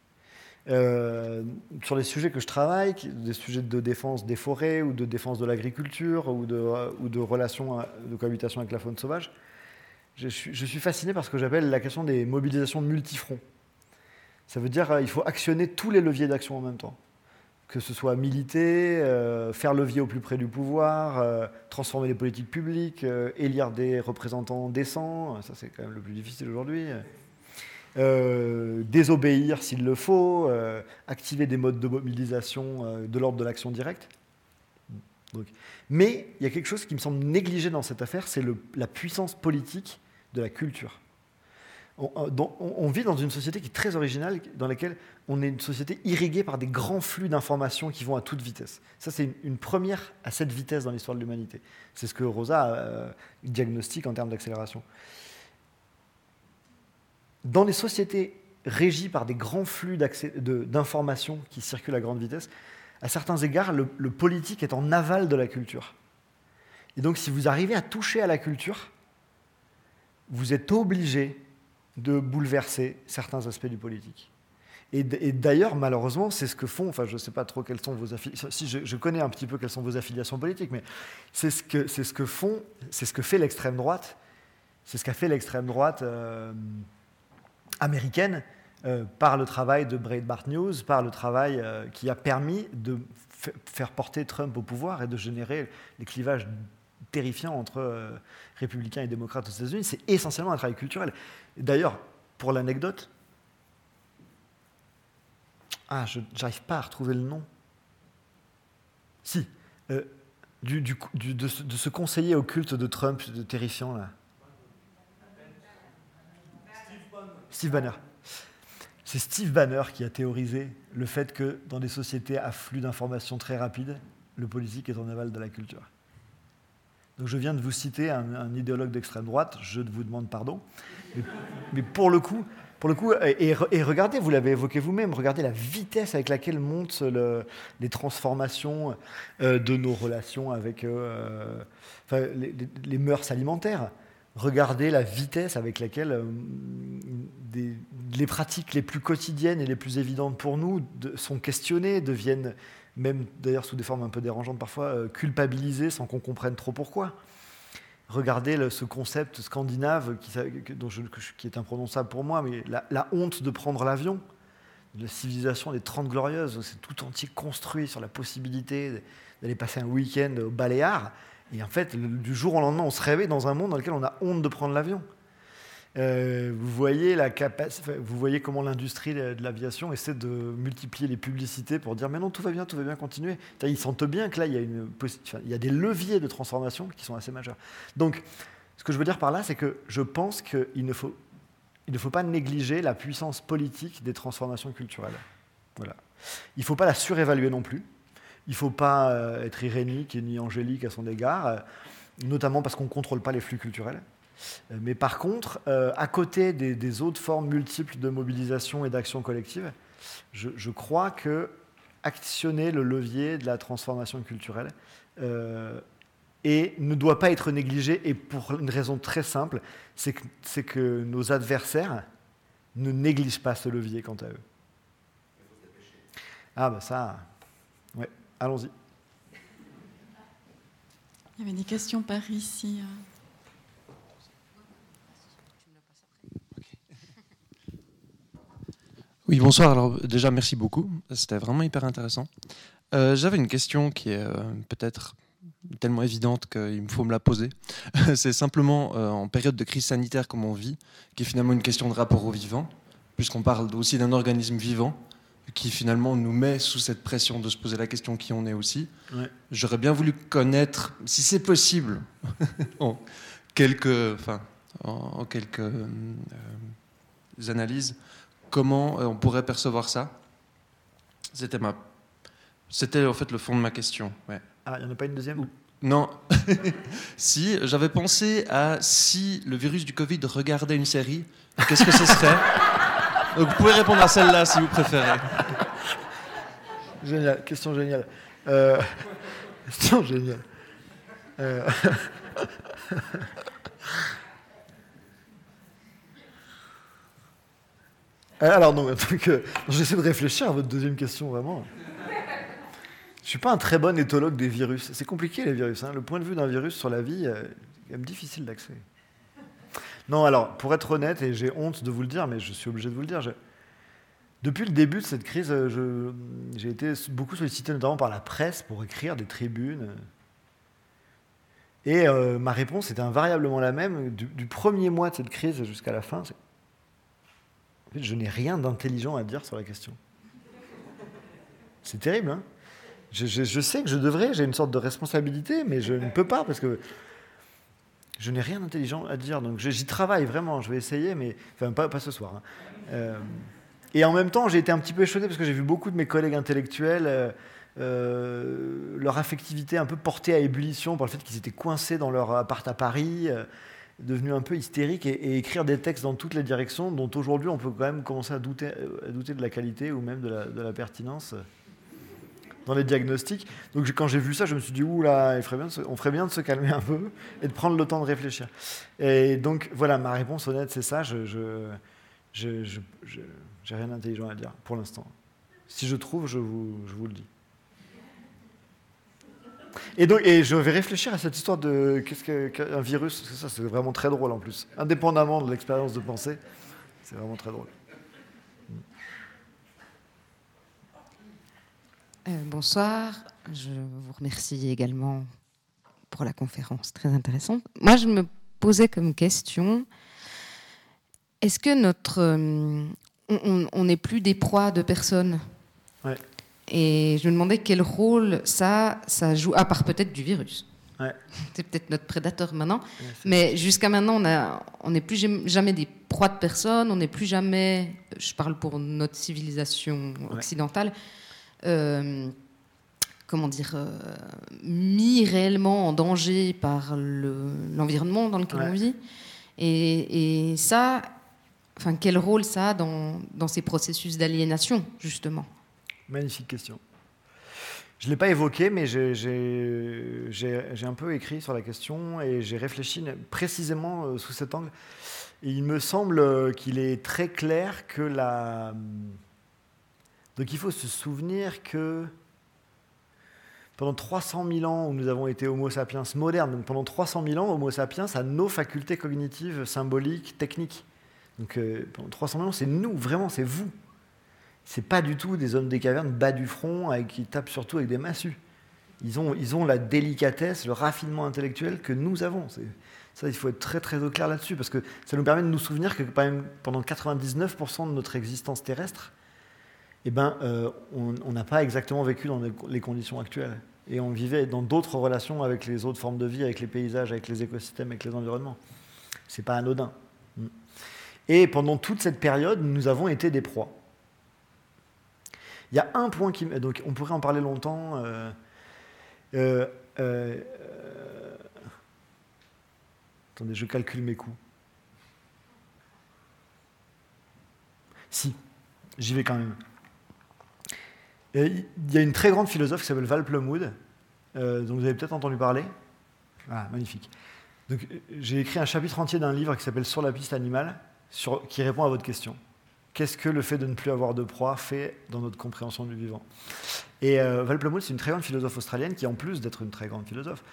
Euh, Sur les sujets que je travaille, des sujets de défense des forêts ou de défense de l'agriculture ou ou de relations de cohabitation avec la faune sauvage, je suis, fasciné par ce que j'appelle la question des mobilisations multifronts. Ça veut dire qu'il faut actionner tous les leviers d'action en même temps que ce soit militer, euh, faire levier au plus près du pouvoir, euh, transformer les politiques publiques, euh, élire des représentants décents, ça c'est quand même le plus difficile aujourd'hui, désobéir s'il le faut, activer des modes de mobilisation de l'ordre de l'action directe. mais il y a quelque chose qui me semble négligé dans cette affaire, c'est la puissance politique de la culture on, vit dans une société qui est très originale, dans laquelle on est une société irriguée par des grands flux d'informations qui vont à toute vitesse. Ça, c'est une, première à cette vitesse dans l'histoire de l'humanité. C'est ce que Rosa euh, diagnostique en termes d'accélération. Dans les sociétés régies par des grands flux d'informations qui circulent à grande vitesse, à certains égards, le, le politique est en aval de la culture. Et donc, si vous arrivez à toucher à la culture, vous êtes obligé de bouleverser certains aspects du politique. Et, d'ailleurs, malheureusement, c'est ce que font, enfin je ne sais pas trop quelles sont vos affiliations, si je, connais un petit peu quelles sont vos affiliations politiques, mais c'est ce que, c'est ce que font, c'est ce que fait l'extrême droite, c'est ce qu'a fait l'extrême droite euh, américaine euh, par le travail de Breitbart News, par le travail euh, qui a permis de faire porter Trump au pouvoir et de générer les clivages terrifiants entre républicains et démocrates aux États-Unis. C'est essentiellement un travail culturel. D'ailleurs, pour l'anecdote, ah, je n'arrive pas à retrouver le nom. Si, euh, du, de, ce conseiller occulte de Trump, de terrifiant là. Steve Banner. C'est Steve Banner qui a théorisé le fait que dans des sociétés à flux d'informations très rapides, le politique est en aval de la culture. Donc je viens de vous citer un, idéologue d'extrême droite, je vous demande pardon. Mais, pour le coup, pour le coup et, regardez, vous l'avez évoqué vous-même, regardez la vitesse avec laquelle montent les transformations euh, de nos relations avec euh, les, mœurs alimentaires. Regardez la vitesse avec laquelle euh, les pratiques les plus quotidiennes et les plus évidentes pour nous sont questionnées, deviennent même d'ailleurs sous des formes un peu dérangeantes parfois, euh, culpabilisés sans qu'on comprenne trop pourquoi. Regardez ce concept scandinave qui, qui, est imprononçable pour moi, mais la, honte de prendre l'avion, la civilisation des Trente Glorieuses, c'est tout entier construit sur la possibilité d'aller passer un week-end au Baléares. Et en fait, du jour au lendemain, on se réveille dans un monde dans lequel on a honte de prendre l'avion. Euh, vous, voyez la vous voyez comment l'industrie de l'aviation essaie de multiplier les publicités pour dire mais non, tout va bien, tout va bien, continuer. Ils sentent bien que là, il y, a des leviers de transformation qui sont assez majeurs. Donc, ce que je veux dire par là, c'est que je pense qu'il ne faut, pas négliger la puissance politique des transformations culturelles. Il ne faut pas la surévaluer non plus. il ne faut pas être irénique ni angélique à son égard, notamment parce qu'on ne contrôle pas les flux culturels. Mais par contre, à côté des, autres formes multiples de mobilisation et d'action collective, je, crois que actionner le levier de la transformation culturelle et ne doit pas être négligé, et pour une raison très simple, c'est que, que, nos adversaires ne négligent pas ce levier quant à eux. Ah ben ça, ouais, allons-y. Il y avait des questions par ici. Oui, bonsoir. Alors déjà, merci beaucoup. C'était vraiment hyper intéressant. Euh, j'avais une question qui est euh, peut-être tellement évidente qu'il me faut me la poser. c'est simplement euh, en période de crise sanitaire comme on vit, qui est finalement une question de rapport au vivant, puisqu'on parle aussi d'un organisme vivant qui finalement nous met sous cette pression de se poser la question qui on est aussi. J'aurais bien voulu connaître, si c'est possible, en quelques, enfin, en, quelques euh, analyses, comment euh, on pourrait percevoir ça? C'était ma, c'était en fait le fond de ma question. Ouais. Ah, il n'y en a pas une deuxième? Non. si, j'avais pensé à si le virus du Covid regardait une série, qu'est-ce que ce serait? Donc vous pouvez répondre à celle-là si vous préférez. Génial, question géniale. Euh, question géniale. Euh, alors, non, donc, j'essaie de réfléchir à votre deuxième question, vraiment. Je suis pas un très bon éthologue des virus. C'est compliqué les virus. Hein. Le point de vue d'un virus sur la vie euh, est difficile d'accès. Non, alors, pour être honnête, et j'ai honte de vous le dire, mais je suis obligé de vous le dire, depuis le début de cette crise, euh, j'ai été beaucoup sollicité notamment par la presse pour écrire des tribunes. Et euh, ma réponse était invariablement la même, du, premier mois de cette crise jusqu'à la fin. Je n'ai rien d'intelligent à dire sur la question. C'est terrible, hein je, sais que je devrais, j'ai une sorte de responsabilité, mais je ne peux pas parce que je n'ai rien d'intelligent à dire. Donc j'y travaille vraiment, je vais essayer, mais enfin pas, pas ce soir. Hein. Euh, et en même temps, j'ai été un petit peu échaudé parce que j'ai vu beaucoup de mes collègues intellectuels, euh, euh, leur affectivité un peu portée à ébullition par le fait qu'ils étaient coincés dans leur appart à Paris, devenus un peu hystériques et, écrire des textes dans toutes les directions dont aujourd'hui on peut quand même commencer à douter, douter de la qualité ou même de la, de pertinence dans les diagnostics. Donc quand j'ai vu ça, je me suis dit, oula, il ferait bien on ferait bien de se calmer un peu et de prendre le temps de réfléchir. Et donc voilà, ma réponse honnête, c'est ça. Je je, je, j'ai rien d'intelligent à dire pour l'instant. Si je trouve, je vous, je vous le dis. Et donc, et je vais réfléchir à cette histoire de qu'est-ce qu'un virus. Ça, c'est vraiment très drôle en plus. Indépendamment de l'expérience de pensée, c'est vraiment très drôle. Euh, bonsoir, je vous remercie également pour la conférence très intéressante. Moi, je me posais comme question, est-ce que notre... Euh, on n'est plus des proies de personnes? Et je me demandais quel rôle ça, ça joue, à part peut-être du virus. C'est peut-être notre prédateur maintenant. mais jusqu'à maintenant, on n'est plus jamais des proies de personnes, on n'est plus jamais, je parle pour notre civilisation occidentale, euh, comment dire, euh, mis réellement en danger par l'environnement dans lequel on vit. Et, ça, enfin, quel rôle ça a dans, dans ces processus d'aliénation, justement? Magnifique question. Je ne l'ai pas évoqué, mais j'ai un peu écrit sur la question et j'ai réfléchi précisément euh, sous cet angle. Il me semble qu'il est très clair que la, donc il faut se souvenir que pendant 300 000 ans où nous avons été Homo sapiens modernes, pendant 300 000 ans, Homo sapiens a nos facultés cognitives, symboliques, techniques. Donc euh, pendant 300 000 ans, c'est nous, vraiment, c'est vous. C'est pas du tout des hommes des cavernes bas du front et qui tapent surtout avec des massues. Ils ont, ils ont la délicatesse, le raffinement intellectuel que nous avons. Ça, il faut être très très au clair là-dessus parce que ça nous permet de nous souvenir que pendant 99% de notre existence terrestre, eh ben, euh, on n'a pas exactement vécu dans les conditions actuelles. Et on vivait dans d'autres relations avec les autres formes de vie, avec les paysages, avec les écosystèmes, avec les environnements. C'est pas anodin. Et pendant toute cette période, nous avons été des proies. Il y a un point qui... Donc on pourrait en parler longtemps. attendez, je calcule mes coups. Si, j'y vais quand même. il y a une très grande philosophe qui s'appelle Val Plumwood, euh, dont vous avez peut-être entendu parler. Ah, magnifique. j'ai écrit un chapitre entier d'un livre qui s'appelle Sur la piste animale, qui répond à votre question. Qu'est-ce que le fait de ne plus avoir de proie fait dans notre compréhension du vivant Et euh, Val Plumwood, c'est une très grande philosophe australienne qui, en plus d'être une très grande philosophe,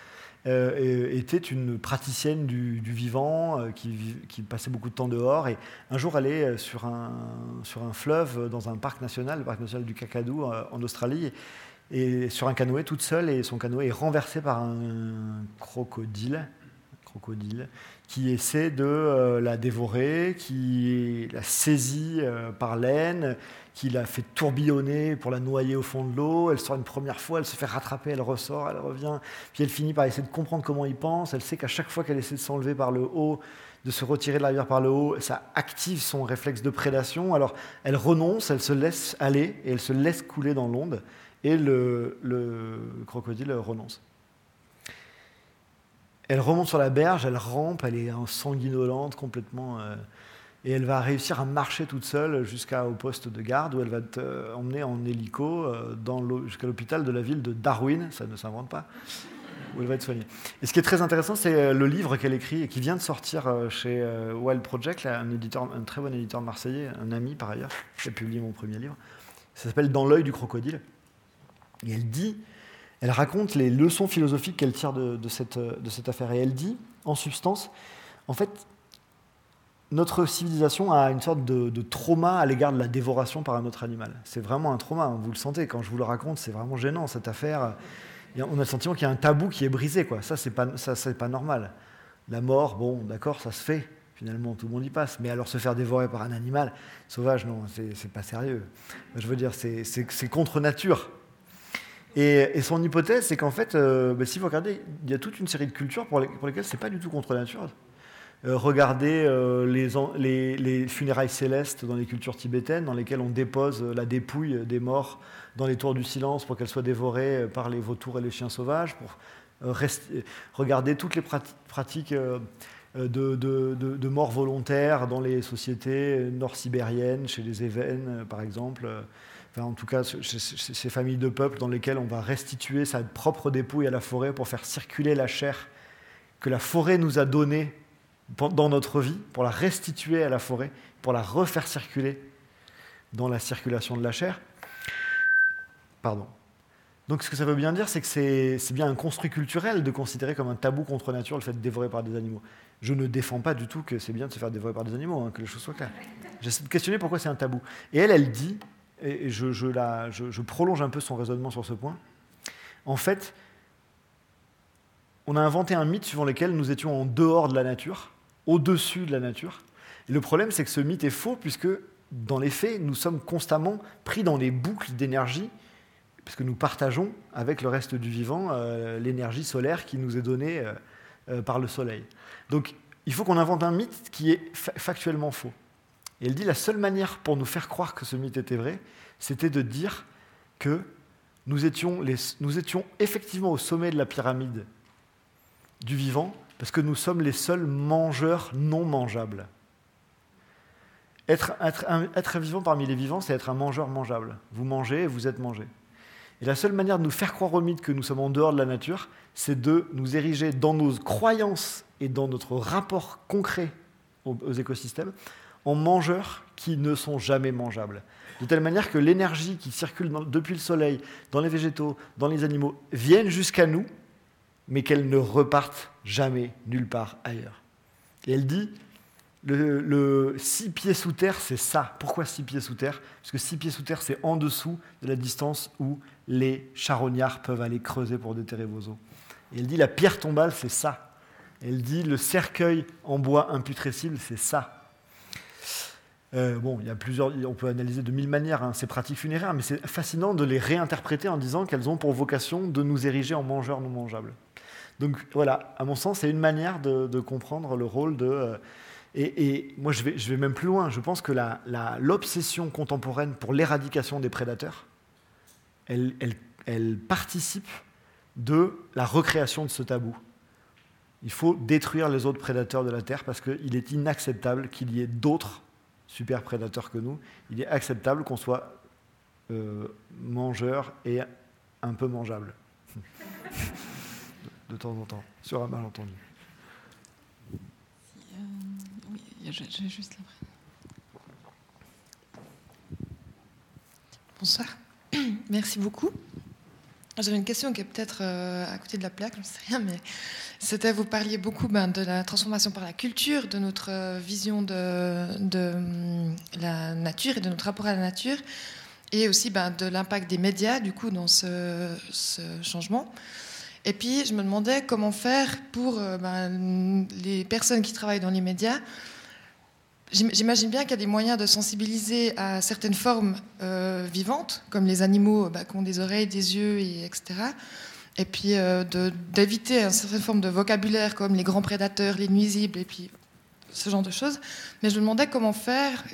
euh, était une praticienne du, vivant euh, qui, passait beaucoup de temps dehors. Et un jour, elle est sur un, sur un fleuve dans un parc national, le parc national du Kakadu en Australie, et sur un canoë toute seule. Et son canoë est renversé par un crocodile, crocodile qui essaie de la dévorer, qui la saisit par l'aine, qui la fait tourbillonner pour la noyer au fond de l'eau. Elle sort une première fois, elle se fait rattraper, elle ressort, elle revient. Puis elle finit par essayer de comprendre comment il pense. Elle sait qu'à chaque fois qu'elle essaie de s'enlever par le haut, de se retirer de la rivière par le haut, ça active son réflexe de prédation. Alors elle renonce, elle se laisse aller et elle se laisse couler dans l'onde. Et le, crocodile renonce. Elle remonte sur la berge, elle rampe, elle est sanguinolente, complètement. Euh, et elle va réussir à marcher toute seule jusqu'au poste de garde où elle va être emmenée en hélico euh, jusqu'à l'hôpital de la ville de Darwin, ça ne s'invente pas, où elle va être soignée. Et ce qui est très intéressant, c'est euh, le livre qu'elle écrit et qui vient de sortir chez Wild Project, un, éditeur, un très bon éditeur marseillais, un ami par ailleurs, qui a publié mon premier livre. Ça s'appelle Dans l'œil du crocodile. Et elle dit, elle raconte les leçons philosophiques qu'elle tire de, cette affaire. Et elle dit, en substance, en fait, notre civilisation a une sorte de, trauma à l'égard de la dévoration par un autre animal. C'est vraiment un trauma, hein, vous le sentez, quand je vous le raconte, c'est vraiment gênant cette affaire. on a le sentiment qu'il y a un tabou qui est brisé, quoi. ça c'est pas, ça, pas normal. La mort, bon, d'accord, ça se fait, finalement, tout le monde y passe, mais alors se faire dévorer par un animal sauvage, non, c'est pas sérieux. Je veux dire, c'est contre nature. Et, son hypothèse, c'est qu'en fait, euh, bah, si vous regardez, il y a toute une série de cultures pour, les, pour lesquelles c'est pas du tout contre nature. Euh, regardez euh, les, funérailles célestes dans les cultures tibétaines, dans lesquelles on dépose la dépouille des morts dans les tours du silence pour qu'elles soient dévorées par les vautours et les chiens sauvages. Pour regarder toutes les pratiques de, de, mort volontaire dans les sociétés nord-sibériennes, chez les Évènes par exemple. En tout cas, ces familles de peuples dans lesquelles on va restituer sa propre dépouille à la forêt pour faire circuler la chair que la forêt nous a donnée dans notre vie, pour la restituer à la forêt, pour la refaire circuler dans la circulation de la chair. Pardon. Donc ce que ça veut bien dire, c'est que c'est bien un construit culturel de considérer comme un tabou contre nature le fait de dévorer par des animaux. Je ne défends pas du tout que c'est bien de se faire dévorer par des animaux, hein, que les choses soient claires. J'essaie de questionner pourquoi c'est un tabou. Et elle, elle dit, et je, prolonge un peu son raisonnement sur ce point, en fait, on a inventé un mythe suivant lequel nous étions en dehors de la nature, au-dessus de la nature. Et le problème, c'est que ce mythe est faux, puisque dans les faits, nous sommes constamment pris dans des boucles d'énergie, puisque nous partageons avec le reste du vivant euh, l'énergie solaire qui nous est donnée euh, euh, par le Soleil. Donc il faut qu'on invente un mythe qui est factuellement faux. Et elle dit la seule manière pour nous faire croire que ce mythe était vrai, c'était de dire que nous étions, effectivement au sommet de la pyramide du vivant, parce que nous sommes les seuls mangeurs non mangeables. Être, être, vivant parmi les vivants, c'est être un mangeur mangeable. Vous mangez et vous êtes mangé. Et la seule manière de nous faire croire au mythe que nous sommes en dehors de la nature, c'est de nous ériger dans nos croyances et dans notre rapport concret aux écosystèmes en mangeurs qui ne sont jamais mangeables. De telle manière que l'énergie qui circule depuis le soleil, dans les végétaux, dans les animaux, vienne jusqu'à nous mais qu'elles ne repartent jamais nulle part ailleurs. Et elle dit, le, six pieds sous terre, c'est ça. Pourquoi six pieds sous terre? Parce que six pieds sous terre, c'est en dessous de la distance où les charognards peuvent aller creuser pour déterrer vos os. Et elle dit, la pierre tombale, c'est ça. Elle dit, le cercueil en bois imputrescible, c'est ça. Euh, bon, il y a plusieurs, on peut analyser de mille manières hein, ces pratiques funéraires, mais c'est fascinant de les réinterpréter en disant qu'elles ont pour vocation de nous ériger en mangeurs non mangeables. Donc voilà, à mon sens, c'est une manière de, comprendre le rôle de... Euh, et, moi, je vais, même plus loin. Je pense que l'obsession contemporaine pour l'éradication des prédateurs, elle participe de la recréation de ce tabou. Il faut détruire les autres prédateurs de la Terre parce qu'il est inacceptable qu'il y ait d'autres super prédateurs que nous. Il est acceptable qu'on soit euh, mangeur et un peu mangeable. de temps en temps, sur un malentendu. Euh, vais juste Bonsoir. Merci beaucoup. J'avais une question qui est peut-être euh, à côté de la plaque, je ne sais rien, mais c'était, vous parliez beaucoup ben, de la transformation par la culture, de notre euh, vision de, de, hum, la nature et de notre rapport à la nature, et aussi ben, de l'impact des médias, du coup, dans ce, changement. Et puis, je me demandais comment faire pour euh, ben, les personnes qui travaillent dans les médias J'imagine bien qu'il y a des moyens de sensibiliser à certaines formes euh, vivantes, comme les animaux bah, qui ont des oreilles, des yeux, et etc. Et puis euh, d'éviter une certaine forme de vocabulaire comme les grands prédateurs, les nuisibles, et puis ce genre de choses. Mais je me demandais comment faire,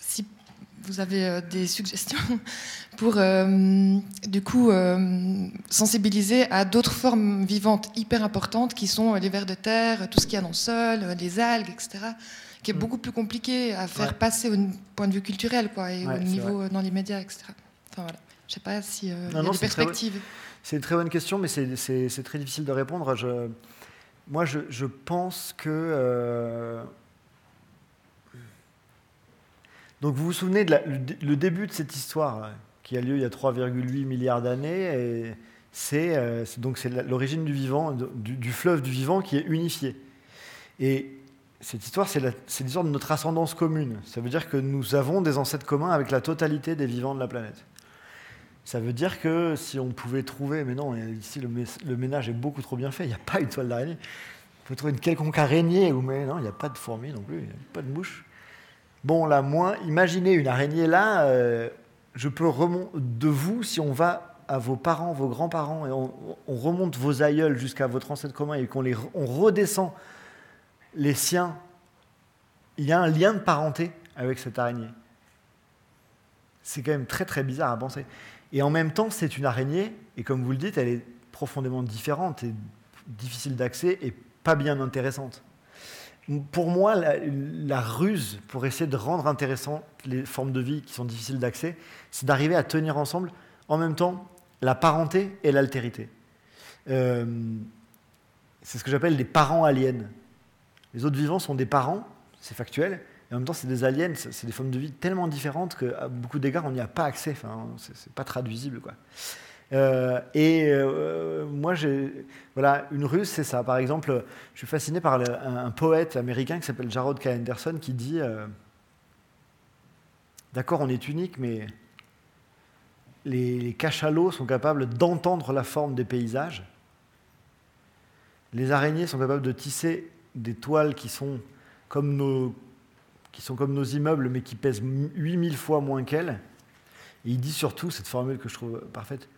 si vous avez euh, des suggestions, pour du coup sensibiliser à d'autres formes vivantes hyper importantes qui sont les vers de terre, tout ce qu'il y a dans le sol, les algues, etc qui est mm. beaucoup plus compliqué à faire passer au point de vue culturel quoi, et au niveau euh, dans les médias, etc. Enfin, voilà. Je ne sais pas si euh, y a des perspectives. C'est une très bonne question, mais c'est très difficile de répondre. Je, moi, je, je, pense que. Euh, donc, vous vous souvenez de le, début de cette histoire qui a lieu il y a 3,8 milliards d'années, c'est donc c'est l'origine du vivant, du, du, fleuve du vivant qui est unifié. Et cette histoire, c'est l'histoire de notre ascendance commune. Ça veut dire que nous avons des ancêtres communs avec la totalité des vivants de la planète. Ça veut dire que si on pouvait trouver, mais non, ici le, ménage est beaucoup trop bien fait, il n'y a pas une toile d'araignée. On peut trouver une quelconque araignée, ou mais non, il n'y a pas de fourmis non plus, il n'y a pas de mouche. Bon, là, moins, imaginez une araignée là, euh, je peux remonter de vous, si on va à vos parents, vos grands-parents, et on, remonte vos aïeuls jusqu'à votre ancêtre commun et qu'on on redescend les siens, il y a un lien de parenté avec cette araignée. C'est quand même très très bizarre à penser. Et en même temps, c'est une araignée, et comme vous le dites, elle est profondément différente et difficile d'accès et pas bien intéressante. Pour moi, la, ruse pour essayer de rendre intéressantes les formes de vie qui sont difficiles d'accès, c'est d'arriver à tenir ensemble en même temps la parenté et l'altérité. Euh, c'est ce que j'appelle les parents aliens. Les autres vivants sont des parents, c'est factuel, et en même temps, c'est des aliens, c'est des formes de vie tellement différentes qu'à beaucoup d'égards, on n'y a pas accès. Enfin, c'est pas traduisible, quoi. Euh, et euh, moi, voilà, une ruse, c'est ça. Par exemple, je suis fasciné par un, poète américain qui s'appelle Jarrod K. Anderson qui dit euh, D'accord, on est unique, mais les cachalots sont capables d'entendre la forme des paysages. Les araignées sont capables de tisser des toiles qui sont comme nos, qui sont comme nos immeubles, mais qui pèsent 8000 fois moins qu'elles. Et il dit surtout, cette formule que je trouve parfaite,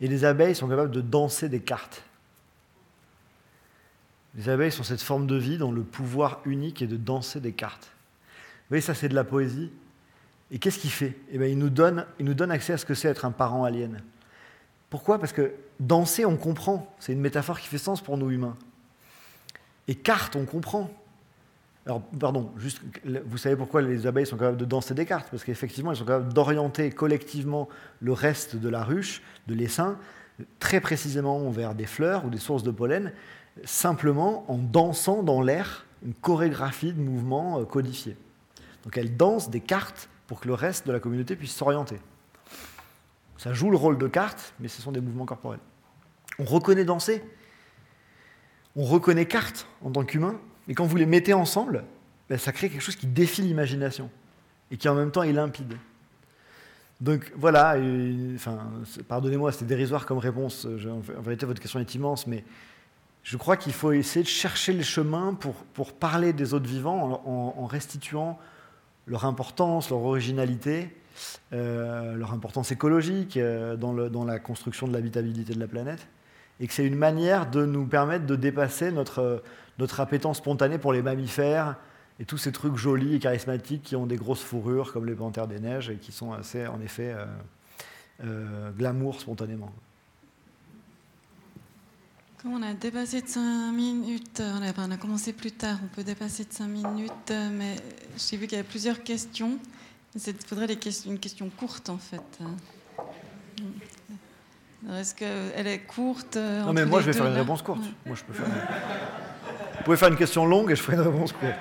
et les abeilles sont capables de danser des cartes. Les abeilles sont cette forme de vie dont le pouvoir unique est de danser des cartes. Vous voyez, ça c'est de la poésie. Et qu'est-ce qu'il fait? Eh bien, il, nous donne, il nous donne accès à ce que c'est être un parent alien. Pourquoi? Parce que danser, on comprend. C'est une métaphore qui fait sens pour nous humains. Et cartes, on comprend. Alors, pardon, vous savez pourquoi les abeilles sont capables de danser des cartes? Parce qu'effectivement, elles sont capables d'orienter collectivement le reste de la ruche, de l'essaim, très précisément vers des fleurs ou des sources de pollen, simplement en dansant dans l'air une chorégraphie de mouvements euh, codifiés. Donc elles dansent des cartes pour que le reste de la communauté puisse s'orienter. Ça joue le rôle de cartes, mais ce sont des mouvements corporels. On reconnaît danser on reconnaît cartes en tant qu'humain, et quand vous les mettez ensemble, ben, ça crée quelque chose qui défie l'imagination et qui en même temps est limpide. Donc voilà, enfin, pardonnez-moi, c'est dérisoire comme réponse. en vérité, votre question est immense, mais je crois qu'il faut essayer de chercher le chemin pour, parler des autres vivants en, restituant leur importance, leur originalité, euh, leur importance écologique euh, dans la construction de l'habitabilité de la planète et que c'est une manière de nous permettre de dépasser notre, notre appétence spontanée pour les mammifères et tous ces trucs jolis et charismatiques qui ont des grosses fourrures comme les panthères des neiges et qui sont assez, en effet, euh, glamour spontanément. Comme on a dépassé de 5 minutes, on a, a, commencé plus tard, on peut dépasser de 5 minutes, mais j'ai vu qu'il y avait plusieurs questions. Il faudrait une question courte en fait. Est-ce qu'elle est courte Non, mais moi je vais faire une réponse courte. Moi, je peux faire Vous pouvez faire une question longue et je ferai une réponse courte.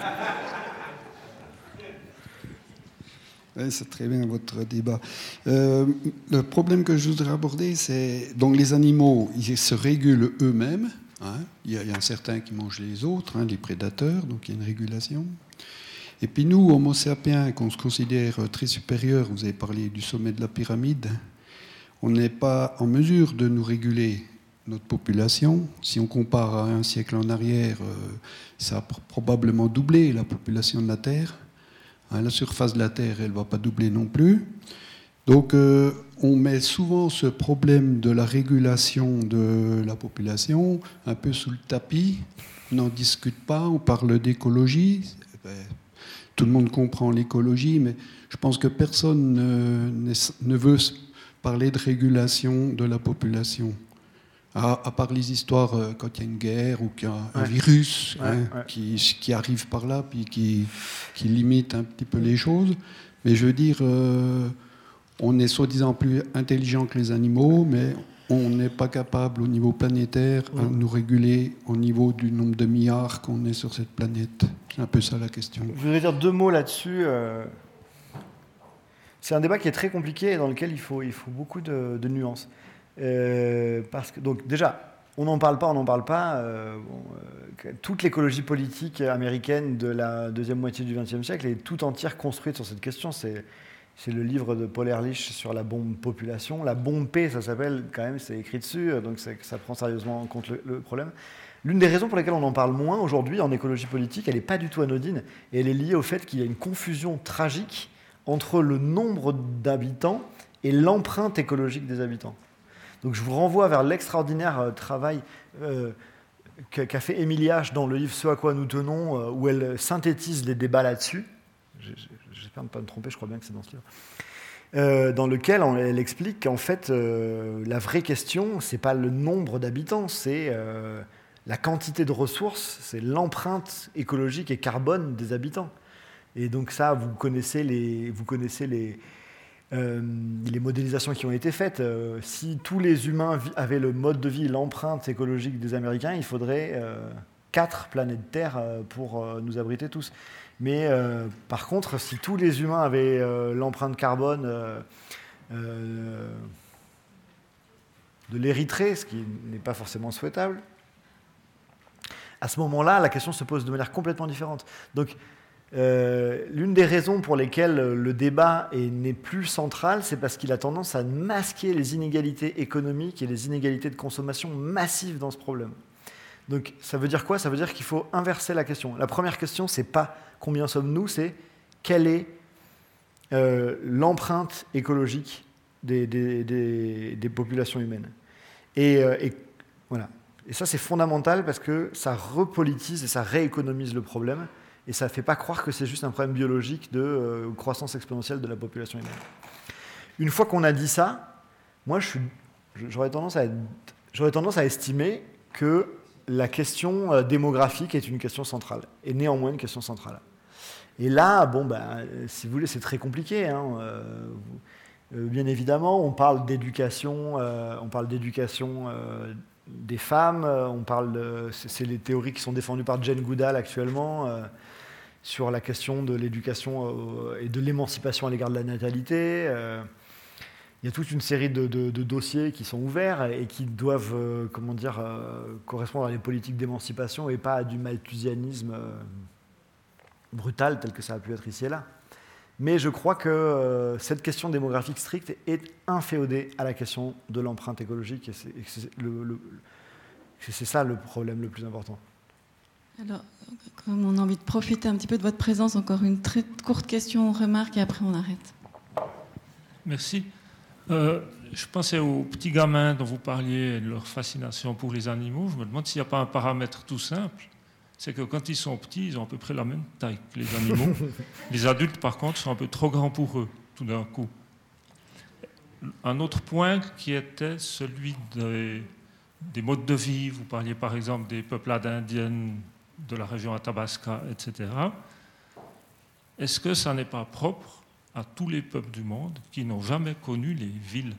c'est très bien votre débat. Euh, le problème que je voudrais aborder, c'est donc les animaux, ils se régulent eux-mêmes. Hein. Il, y a, un certain qui mange les autres, hein, les prédateurs, donc il y a une régulation. Et puis nous, Homo sapiens, qu'on se considère très supérieur, vous avez parlé du sommet de la pyramide, on n'est pas en mesure de nous réguler notre population. Si on compare à un siècle en arrière, euh, ça a probablement doublé la population de la Terre. Hein, la surface de la Terre, elle ne va pas doubler non plus. Donc euh, on met souvent ce problème de la régulation de la population un peu sous le tapis. On n'en discute pas, on parle d'écologie. Eh ben, tout le monde comprend l'écologie, mais je pense que personne ne, ne veut parler de régulation de la population. À, part les histoires euh, quand il y a une guerre ou qu'il y a un virus hein, Qui, qui, arrive par là, puis qui, qui, limite un petit peu les choses. Mais je veux dire, euh, on est soi-disant plus intelligent que les animaux, mais on n'est pas capable au niveau planétaire de nous réguler au niveau du nombre de milliards qu'on est sur cette planète. C'est un peu ça la question. Je voudrais dire deux mots là-dessus. Euh. C'est un débat qui est très compliqué et dans lequel il faut, beaucoup de, nuances. Euh, donc, déjà, on n'en parle pas, on n'en parle pas. Euh, euh, toute l'écologie politique américaine de la deuxième moitié du XXe siècle est tout entière construite sur cette question. C'est, le livre de Paul Ehrlich sur la bombe population. La bombe P, ça s'appelle quand même, c'est écrit dessus, donc ça prend sérieusement en compte le, problème. L'une des raisons pour lesquelles on en parle moins aujourd'hui en écologie politique, elle n'est pas du tout anodine, et elle est liée au fait qu'il y a une confusion tragique entre le nombre d'habitants et l'empreinte écologique des habitants. Donc je vous renvoie vers l'extraordinaire euh, travail euh, qu'a fait Émilie H dans le livre Ce à quoi nous tenons, euh, où elle synthétise les débats là-dessus. J'espère ne pas me tromper, je crois bien que c'est dans ce livre. dans lequel elle explique qu'en fait, la vraie question, c'est pas le nombre d'habitants, c'est la quantité de ressources, c'est l'empreinte écologique et carbone des habitants. Et donc ça, vous connaissez les, vous connaissez les, euh, les modélisations qui ont été faites. Euh, si tous les humains avaient le mode de vie, l'empreinte écologique des Américains, il faudrait euh, quatre planètes Terre pour nous abriter tous. Mais par contre, si tous les humains avaient l'empreinte carbone de l'Érythrée, ce qui n'est pas forcément souhaitable, à ce moment-là, la question se pose de manière complètement différente. Donc, euh, l'une des raisons pour lesquelles le débat n'est plus central, c'est parce qu'il a tendance à masquer les inégalités économiques et les inégalités de consommation massives dans ce problème. Donc ça veut dire quoi? Ça veut dire qu'il faut inverser la question. La première question, c'est pas combien sommes-nous, c'est quelle est euh, l'empreinte écologique des, populations humaines. Euh, et, voilà. Et ça, c'est fondamental parce que ça repolitise et ça rééconomise le problème et ça ne fait pas croire que c'est juste un problème biologique de euh, croissance exponentielle de la population humaine. Une fois qu'on a dit ça, moi j'aurais tendance, à, estimer que la question euh, démographique est une question centrale, et néanmoins une question centrale. Et là, bon, ben, si vous voulez, c'est très compliqué. Hein, euh, bien évidemment, on parle d'éducation, on parle d'éducation des femmes, on parle, c'est les théories qui sont défendues par Jane Goodall actuellement sur la question de l'éducation euh, et de l'émancipation à l'égard de la natalité. Euh, il y a toute une série de, dossiers qui sont ouverts et qui doivent euh, comment dire, correspondre à des politiques d'émancipation et pas à du malthusianisme brutal tel que ça a pu être ici et là. Mais je crois que cette question démographique stricte est inféodée à la question de l'empreinte écologique et c'est ça le problème le plus important. Alors, comme on a envie de profiter un petit peu de votre présence, encore une très courte question, remarque, et après on arrête. Merci. Euh, je pensais aux petits gamins dont vous parliez, de leur fascination pour les animaux. Je me demande s'il n'y a pas un paramètre tout simple. C'est que quand ils sont petits, ils ont à peu près la même taille que les animaux. les adultes, par contre, sont un peu trop grands pour eux, tout d'un coup. un autre point qui était celui des, des modes de vie. Vous parliez par exemple des peuplades indiennes de la région Athabasca, etc. Est-ce que ça n'est pas propre à tous les peuples du monde qui n'ont jamais connu les villes?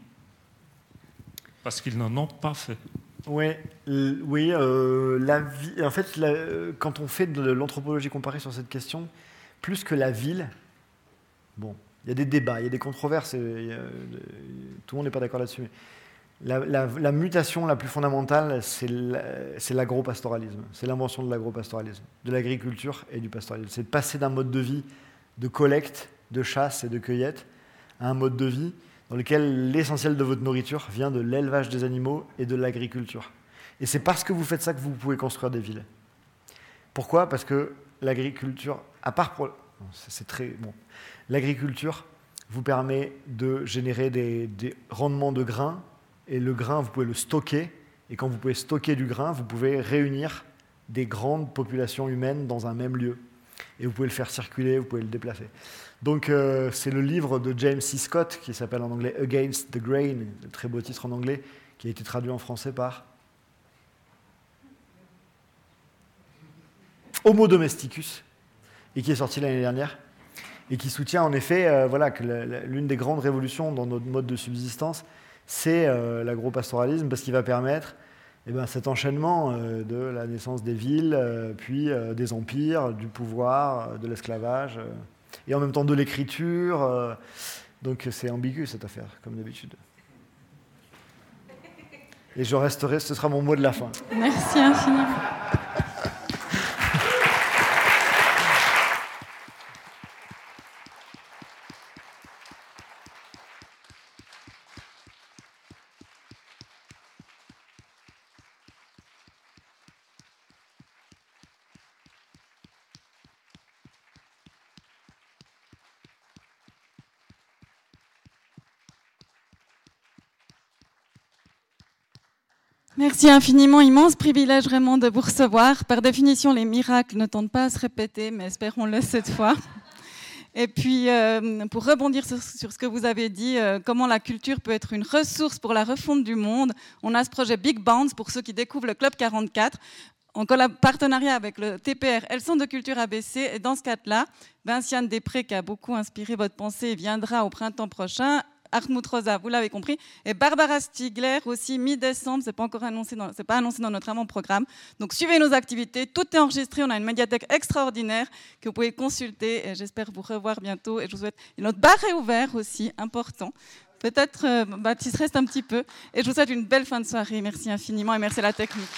Parce qu'ils n'en ont pas fait. Ouais, oui, euh, vie, en fait, quand on fait de l'anthropologie comparée sur cette question, plus que la ville, bon, il y a des débats, il y a des controverses, tout le monde n'est pas d'accord là-dessus. La, mutation la plus fondamentale, c'est l'agro-pastoralisme. C'est l'invention de l'agro-pastoralisme, de l'agriculture et du pastoralisme. C'est de passer d'un mode de vie de collecte, de chasse et de cueillette à un mode de vie dans lequel l'essentiel de votre nourriture vient de l'élevage des animaux et de l'agriculture. Et c'est parce que vous faites ça que vous pouvez construire des villes. Pourquoi? Parce que l'agriculture, à part pour... C'est très bon. L'agriculture vous permet de générer des, des rendements de grains, et le grain, vous pouvez le stocker, et quand vous pouvez stocker du grain, vous pouvez réunir des grandes populations humaines dans un même lieu. Et vous pouvez le faire circuler, vous pouvez le déplacer. Donc euh, c'est le livre de James C. Scott qui s'appelle en anglais Against the Grain, très beau titre en anglais, qui a été traduit en français par Homo domesticus, et qui est sorti l'année dernière, et qui soutient en effet euh, voilà, que l'une des grandes révolutions dans notre mode de subsistance, c'est euh, l'agro-pastoralisme, parce qu'il va permettre eh ben, cet enchaînement de la naissance des villes, puis des empires, du pouvoir, de l'esclavage et en même temps de l'écriture. Euh, donc c'est ambigu cette affaire, comme d'habitude. Et je resterai, ce sera mon mot de la fin. Merci infiniment. Merci infiniment, immense privilège vraiment de vous recevoir. Par définition, les miracles ne tentent pas à se répéter, mais espérons-le cette fois. Et puis, euh, pour rebondir sur, ce que vous avez dit, euh, comment la culture peut être une ressource pour la refonte du monde, on a ce projet Big Bounce pour ceux qui découvrent le Club 44 en partenariat avec le TPR le Centre de culture ABC. Et dans ce cadre-là, Vinciane Després, qui a beaucoup inspiré votre pensée, viendra au printemps prochain Hartmut Rosa, vous l'avez compris, et Barbara Stigler aussi mi-décembre, c'est pas encore annoncé, c'est pas annoncé dans notre avant-programme. Donc suivez nos activités, tout est enregistré, on a une médiathèque extraordinaire que vous pouvez consulter et j'espère vous revoir bientôt et je vous souhaite notre bar est ouvert aussi, important. Peut-être euh, Baptiste reste un petit peu et je vous souhaite une belle fin de soirée. Merci infiniment et merci à la technique.